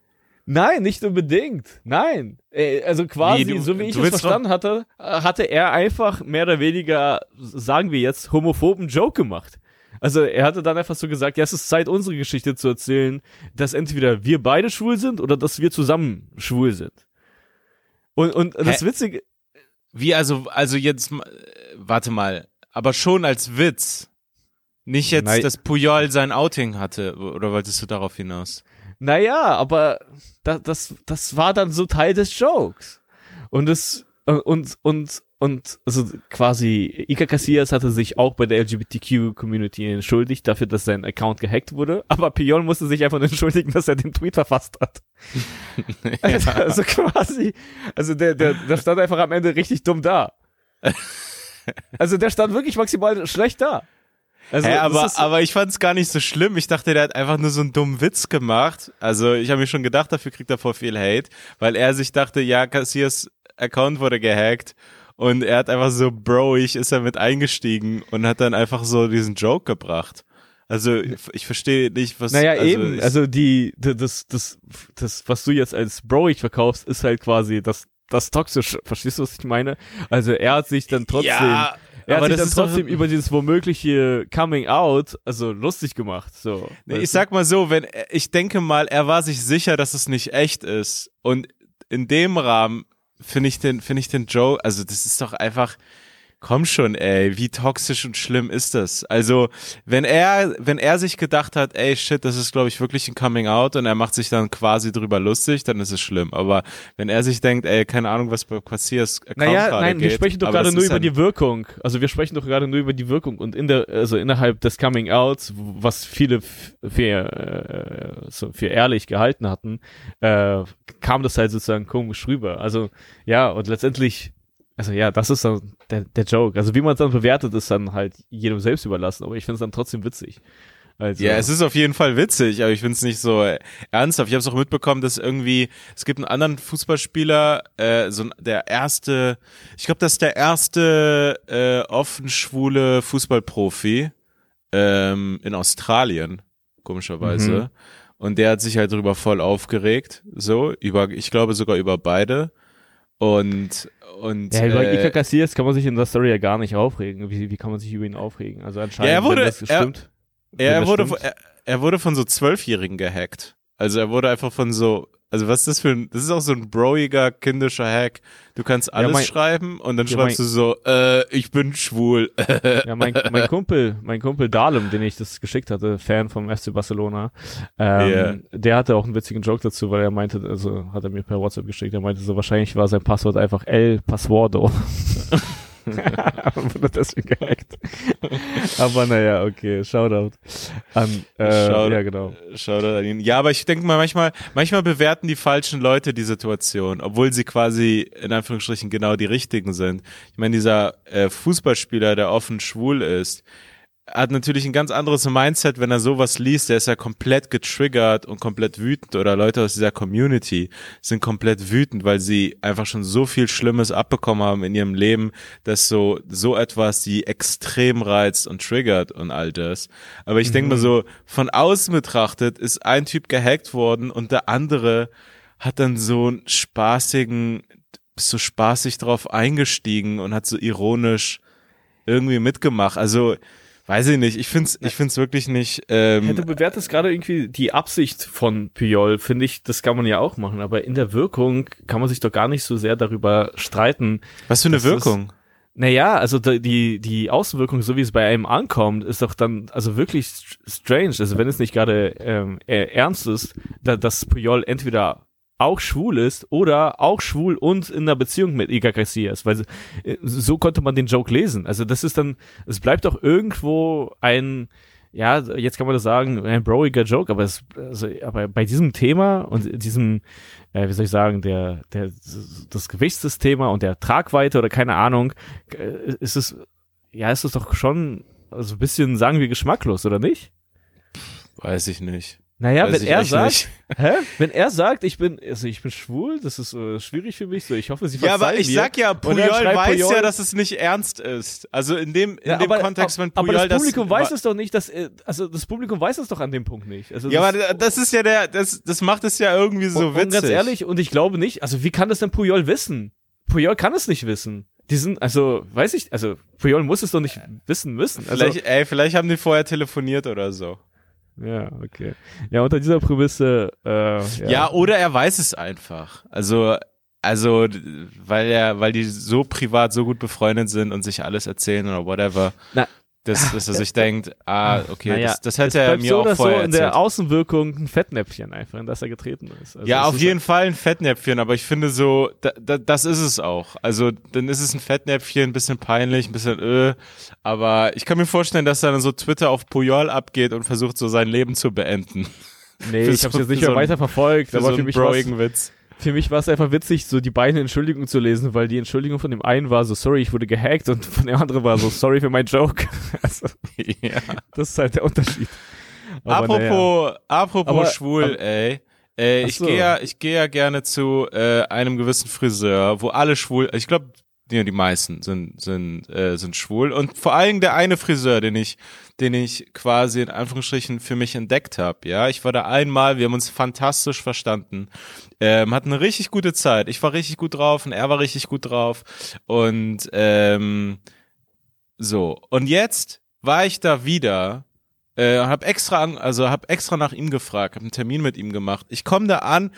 Nein, nicht unbedingt. Nein. Äh, also quasi, wie, du, so wie ich es verstanden hatte, äh, hatte er einfach mehr oder weniger, sagen wir jetzt, homophoben Joke gemacht. Also er hatte dann einfach so gesagt, ja, es ist Zeit, unsere Geschichte zu erzählen, dass entweder wir beide schwul sind oder dass wir zusammen schwul sind. Und, und Hä? das Witzige. Wie also, also jetzt, warte mal, aber schon als Witz. Nicht jetzt, Nein. dass Puyol sein Outing hatte, oder wolltest du darauf hinaus? Naja, aber das, das, das war dann so Teil des Jokes. Und es, und, und, und, also quasi, Ika Casillas hatte sich auch bei der LGBTQ-Community entschuldigt dafür, dass sein Account gehackt wurde. Aber Pion musste sich einfach entschuldigen, dass er den Tweet verfasst hat. Also, also quasi, also der, der, der stand einfach am Ende richtig dumm da. Also der stand wirklich maximal schlecht da. Also, Hä, aber, ist- aber ich fand es gar nicht so schlimm. Ich dachte, der hat einfach nur so einen dummen Witz gemacht. Also ich habe mir schon gedacht, dafür kriegt er voll viel Hate, weil er sich dachte, ja, Cassias Account wurde gehackt und er hat einfach so broig ist er mit eingestiegen und hat dann einfach so diesen Joke gebracht. Also ich, verstehe nicht, was. Naja, also eben. Also die, das, das, das, was du jetzt als Broig verkaufst, ist halt quasi das, das toxisch. Verstehst du, was ich meine? Also er hat sich dann trotzdem, ja, er hat aber sich das dann trotzdem über dieses womögliche Coming Out, also lustig gemacht. So. Nee, ich sag mal so, wenn ich denke mal, er war sich sicher, dass es nicht echt ist. Und in dem Rahmen finde ich den, finde ich den Joe, also das ist doch einfach, komm schon, ey, wie toxisch und schlimm ist das? Also, wenn er, wenn er sich gedacht hat, ey, shit, das ist, glaube ich, wirklich ein Coming Out und er macht sich dann quasi drüber lustig, dann ist es schlimm. Aber wenn er sich denkt, ey, keine Ahnung, was bei Passiers Account Naja, nein, geht. wir sprechen doch gerade nur über ja- die Wirkung. Also wir sprechen doch gerade nur über die Wirkung und in der, also innerhalb des Coming Outs, was viele für, äh, so für ehrlich gehalten hatten, äh, kam das halt sozusagen komisch rüber. Also ja, und letztendlich, also ja, das ist dann der, der Joke. Also wie man es dann bewertet, ist dann halt jedem selbst überlassen, aber ich finde es dann trotzdem witzig. Also, Ja, es ist auf jeden Fall witzig, aber ich finde es nicht so äh, ernsthaft. Ich habe es auch mitbekommen, dass irgendwie es gibt einen anderen Fußballspieler, äh, so der erste, ich glaube, das ist der erste äh, offen schwule Fußballprofi ähm, in Australien, komischerweise. Mhm. Und der hat sich halt darüber voll aufgeregt, so über, ich glaube sogar über beide. Und und ja, über äh, Iker Casillas kann man sich in der Story ja gar nicht aufregen. Wie, wie kann man sich über ihn aufregen? Also anscheinend, Ja, er wurde- das er- stimmt. Er das wurde, stimmt. er, er wurde von so Zwölfjährigen gehackt. Also er wurde einfach von so, also was ist das für ein, das ist auch so ein broiger, kindischer Hack. Du kannst alles mein- schreiben und dann Ja, schreibst du so, äh, ich bin schwul. Ja, mein, mein Kumpel, mein Kumpel Dahlem, den ich das geschickt hatte, Fan vom FC Barcelona, ähm, Ja. der hatte auch einen witzigen Joke dazu, weil er meinte, also hat er mir per WhatsApp geschickt, er meinte so, wahrscheinlich war sein Passwort einfach El Passwordo. Wurde deswegen gehackt. Aber naja, okay, Shoutout an, äh, Shoutout. ja genau. Da an ihn. Ja, aber ich denke mal, manchmal, manchmal bewerten die falschen Leute die Situation, obwohl sie quasi in Anführungsstrichen genau die richtigen sind. Ich meine, dieser äh, Fußballspieler, der offen schwul ist, hat natürlich ein ganz anderes Mindset, wenn er sowas liest. Der ist ja komplett getriggert und komplett wütend. Oder Leute aus dieser Community sind komplett wütend, weil sie einfach schon so viel Schlimmes abbekommen haben in ihrem Leben, dass so, so etwas die extrem reizt und triggert und all das. Aber ich denke mal so, von außen betrachtet ist ein Typ gehackt worden und der andere hat dann so einen spaßigen, so spaßig drauf eingestiegen und hat so ironisch irgendwie mitgemacht. Also, weiß ich nicht. Ich find's, ich find's wirklich nicht. Ähm, Ja, du bewertest gerade irgendwie die Absicht von Puyol, finde ich, das kann man ja auch machen, aber in der Wirkung kann man sich doch gar nicht so sehr darüber streiten. was für eine Wirkung? Naja, also die, die Außenwirkung, so wie es bei einem ankommt, ist doch dann also wirklich st- strange. Also wenn es nicht gerade ähm, äh, ernst ist, da, dass Puyol entweder auch schwul ist oder auch schwul und in einer Beziehung mit Iga Casillas, weil äh, so konnte man den Joke lesen. Also das ist dann, es bleibt doch irgendwo ein, ja, jetzt kann man das sagen, ein broiger Joke, aber es, also, aber bei diesem Thema und diesem, äh, wie soll ich sagen, der, der, das Gewichtssystema und der Tragweite oder keine Ahnung, äh, ist es, ja, ist es doch schon so ein bisschen, sagen wir, geschmacklos, oder nicht? Weiß ich nicht. Naja, Weiß wenn er sagt, nicht. hä? Wenn er sagt, ich bin, also ich bin schwul, das ist äh, schwierig für mich, so ich hoffe, sie Ja, aber verzeihen ich mir. sag ja, Puyol weiß Puyol- ja, dass es nicht ernst ist. Also in dem, in Ja, dem aber, Kontext, wenn aber Puyol das Publikum weiß wa- es doch nicht, dass, äh, also das Publikum weiß es doch an dem Punkt nicht. Also Ja, das, aber das ist ja der, das, das macht es ja irgendwie so und, witzig. und ganz ehrlich, und ich glaube nicht, also wie kann das denn Puyol wissen? Puyol kann es nicht wissen. Die sind, also, weiß ich, also Puyol muss es doch nicht wissen müssen. Also, Vielleicht, ey, vielleicht haben die vorher telefoniert oder so. Ja, okay. Ja, unter dieser Prämisse, äh, ja. Ja. oder er weiß es einfach. Also, also, weil er, weil die so privat so gut befreundet sind und sich alles erzählen oder whatever. Na, dass, dass er sich denkt, ah, okay, Naja, das, das es hätte er mir so auch oder so vorher in der. Außenwirkung ein Fettnäpfchen einfach, in das er getreten ist. Also ja, es auf ist jeden Fall ein Fettnäpfchen, aber ich finde so, da, da, das ist es auch. Also dann ist es ein Fettnäpfchen, ein bisschen peinlich, ein bisschen äh, aber ich kann mir vorstellen, dass dann so Twitter auf Puyol abgeht und versucht so sein Leben zu beenden. Nee, ich so- habe jetzt nicht so mehr ein- weiter verfolgt, aber so für mich Witz. Für mich war es einfach witzig, so die beiden Entschuldigungen zu lesen, weil die Entschuldigung von dem einen war so, sorry, ich wurde gehackt und von dem anderen war so, sorry für meinen Joke. Also, ja. das ist halt der Unterschied. Aber. Apropos, apropos Aber- schwul, aber- ey. Äh, ich so. gehe ja, ich gehe ja gerne zu äh, einem gewissen Friseur, wo alle schwul, ich glaube, ja, die meisten sind sind äh, sind schwul und vor allem der eine Friseur, den ich den ich quasi in Anführungsstrichen für mich entdeckt habe. Ja, ich war da einmal, wir haben uns fantastisch verstanden, ähm, hatten eine richtig gute Zeit. Ich war richtig gut drauf und er war richtig gut drauf und ähm, so und jetzt war ich da wieder äh, hab extra an, also hab extra nach ihm gefragt, hab einen Termin mit ihm gemacht. Ich komme da an,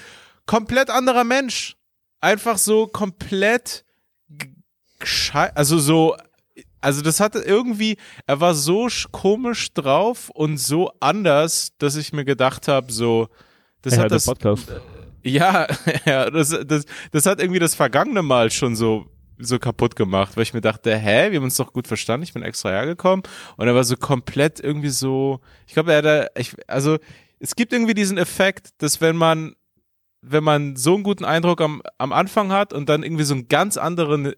komplett anderer Mensch. Einfach so komplett also so also das hatte irgendwie, er war so sch- komisch drauf und so anders, dass ich mir gedacht habe, so das Er hat das Podcast. ja, ja das, das, das hat irgendwie das vergangene Mal schon so so kaputt gemacht, weil ich mir dachte, hä, wir haben uns doch gut verstanden, ich bin extra hergekommen und er war so komplett irgendwie so, ich glaube, er hat, da- ich, also es gibt irgendwie diesen Effekt, dass wenn man wenn man so einen guten Eindruck am, am Anfang hat und dann irgendwie so einen ganz anderen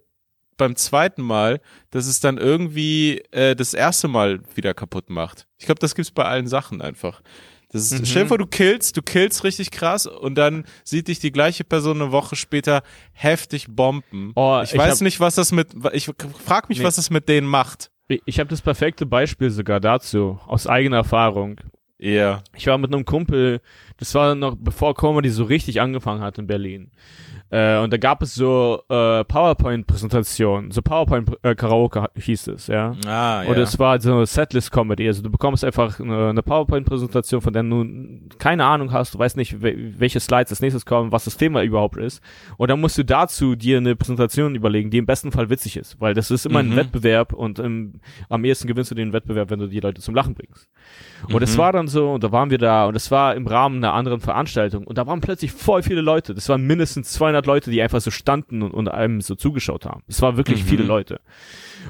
beim zweiten Mal, dass es dann irgendwie äh, das erste Mal wieder kaputt macht. Ich glaube, das gibt's bei allen Sachen einfach. Das ist, Mhm. Stell dir vor, du killst, du killst richtig krass und dann sieht dich die gleiche Person eine Woche später heftig bomben. Oh, ich, ich weiß hab- nicht, was das mit, ich frag mich, Nee. was das mit denen macht. Ich, ich habe das perfekte Beispiel sogar dazu, aus eigener Erfahrung. Ja. Ich war mit einem Kumpel, das war noch bevor Comedy so richtig angefangen hat in Berlin. Äh, und da gab es so äh, PowerPoint-Präsentationen, so PowerPoint-Karaoke hieß es, ja. Ah, ja. Und es war so eine Setlist-Comedy, also du bekommst einfach eine, eine PowerPoint-Präsentation, von der du keine Ahnung hast, du weißt nicht, wel- welche Slides als nächstes kommen, was das Thema überhaupt ist. Und dann musst du dazu dir eine Präsentation überlegen, die im besten Fall witzig ist, weil das ist immer Mhm. ein Wettbewerb und im, am ehesten gewinnst du den Wettbewerb, wenn du die Leute zum Lachen bringst. Und es Mhm. war dann so, und da waren wir da, und es war im Rahmen einer anderen Veranstaltung, und da waren plötzlich voll viele Leute. Das waren mindestens 200 Leute, die einfach so standen und, und einem so zugeschaut haben. Es waren wirklich Mhm. viele Leute.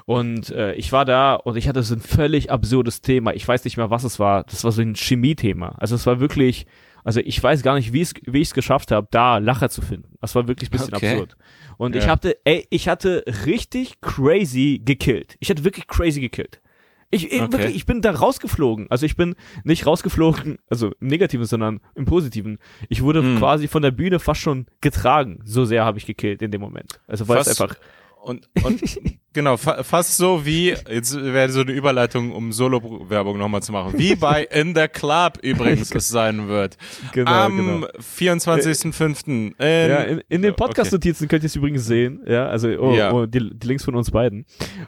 Und äh, ich war da und ich hatte so ein völlig absurdes Thema. Ich weiß nicht mehr, was es war. Das war so ein Chemie-Thema. Also es war wirklich, also ich weiß gar nicht, wie ich es geschafft habe, da Lacher zu finden. Das war wirklich ein bisschen Okay. absurd. Und ich Ja. hatte, ey, ich hatte richtig crazy gekillt. Ich hatte wirklich crazy gekillt. Ich, ich, Okay. wirklich, ich bin da rausgeflogen. Also ich bin nicht rausgeflogen, also im Negativen, sondern im Positiven. Ich wurde Hm. quasi von der Bühne fast schon getragen. So sehr habe ich gekillt in dem Moment. Also weil es Fast- einfach. Und, und genau, fa fast so wie, jetzt wäre so eine Überleitung, um Solo-Werbung nochmal zu machen, wie bei In the Club übrigens es sein wird. Genau, Am genau. 24.05. in- Ja, in, in den Okay. Podcast-Notizen könnt ihr es übrigens sehen. Ja, also oh, Ja. oh, die, die Links von uns beiden.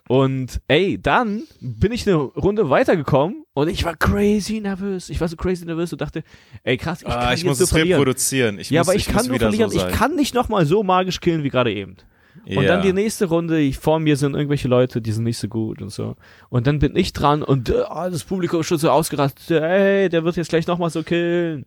Und ey, dann bin ich eine Runde weitergekommen und ich war crazy nervös. Ich war so crazy nervös und dachte, ey krass, ich ah, kann ich jetzt muss es verlieren. reproduzieren. Ich ja, muss, aber ich, ich kann nur verlieren. so ich kann nicht nochmal so magisch killen wie gerade eben. Und ja. dann die nächste Runde, ich, vor mir sind irgendwelche Leute, die sind nicht so gut und so. Und dann bin ich dran und ah, das Publikum ist schon so ausgerastet, ey, der wird jetzt gleich nochmal so killen.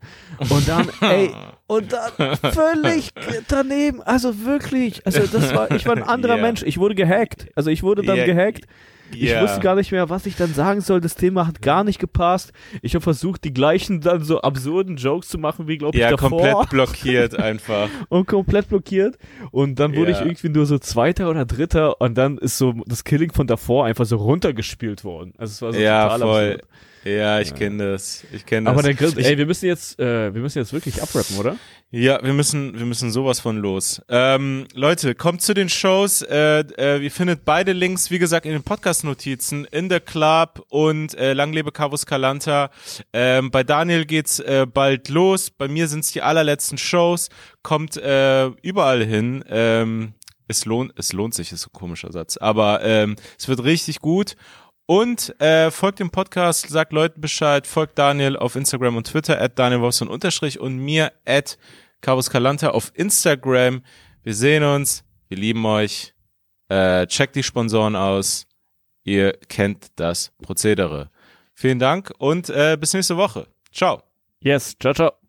Und dann, ey, und dann völlig daneben, also wirklich, also das war, ich war ein anderer Ja. Mensch, ich wurde gehackt. Also ich wurde dann Ja. gehackt. Ich Ja. wusste gar nicht mehr, was ich dann sagen soll. Das Thema hat gar nicht gepasst. Ich habe versucht, die gleichen dann so absurden Jokes zu machen, wie glaube ich Ja, davor komplett blockiert einfach. und komplett blockiert. Und dann wurde Ja. ich irgendwie nur so Zweiter oder Dritter und dann ist so das Killing von davor einfach so runtergespielt worden. Also es war so ja, total voll. absurd. Ja, ich kenne das. Ich kenne das. Aber der Grill, ey, wir müssen jetzt, äh, wir müssen jetzt wirklich abrappen, oder? Ja, wir müssen, wir müssen sowas von los. Ähm, Leute, kommt zu den Shows. Äh, äh, ihr findet beide Links, wie gesagt, in den Podcast-Notizen, in der Club und äh, Lang lebe Carvus Calanta. Ähm, bei Daniel geht's äh, bald los. Bei mir sind's die allerletzten Shows. Kommt äh, überall hin. Ähm, es lohnt, es lohnt sich, ist ein komischer Satz. Aber ähm, es wird richtig gut. Und äh, folgt dem Podcast, sagt Leuten Bescheid, folgt Daniel auf Instagram und Twitter, at Daniel Wolfson unterstrich und mir at Carlos Calanta auf Instagram. Wir sehen uns, wir lieben euch. Äh, checkt die Sponsoren aus. Ihr kennt das Prozedere. Vielen Dank und äh, bis nächste Woche. Ciao. Yes, ciao, ciao.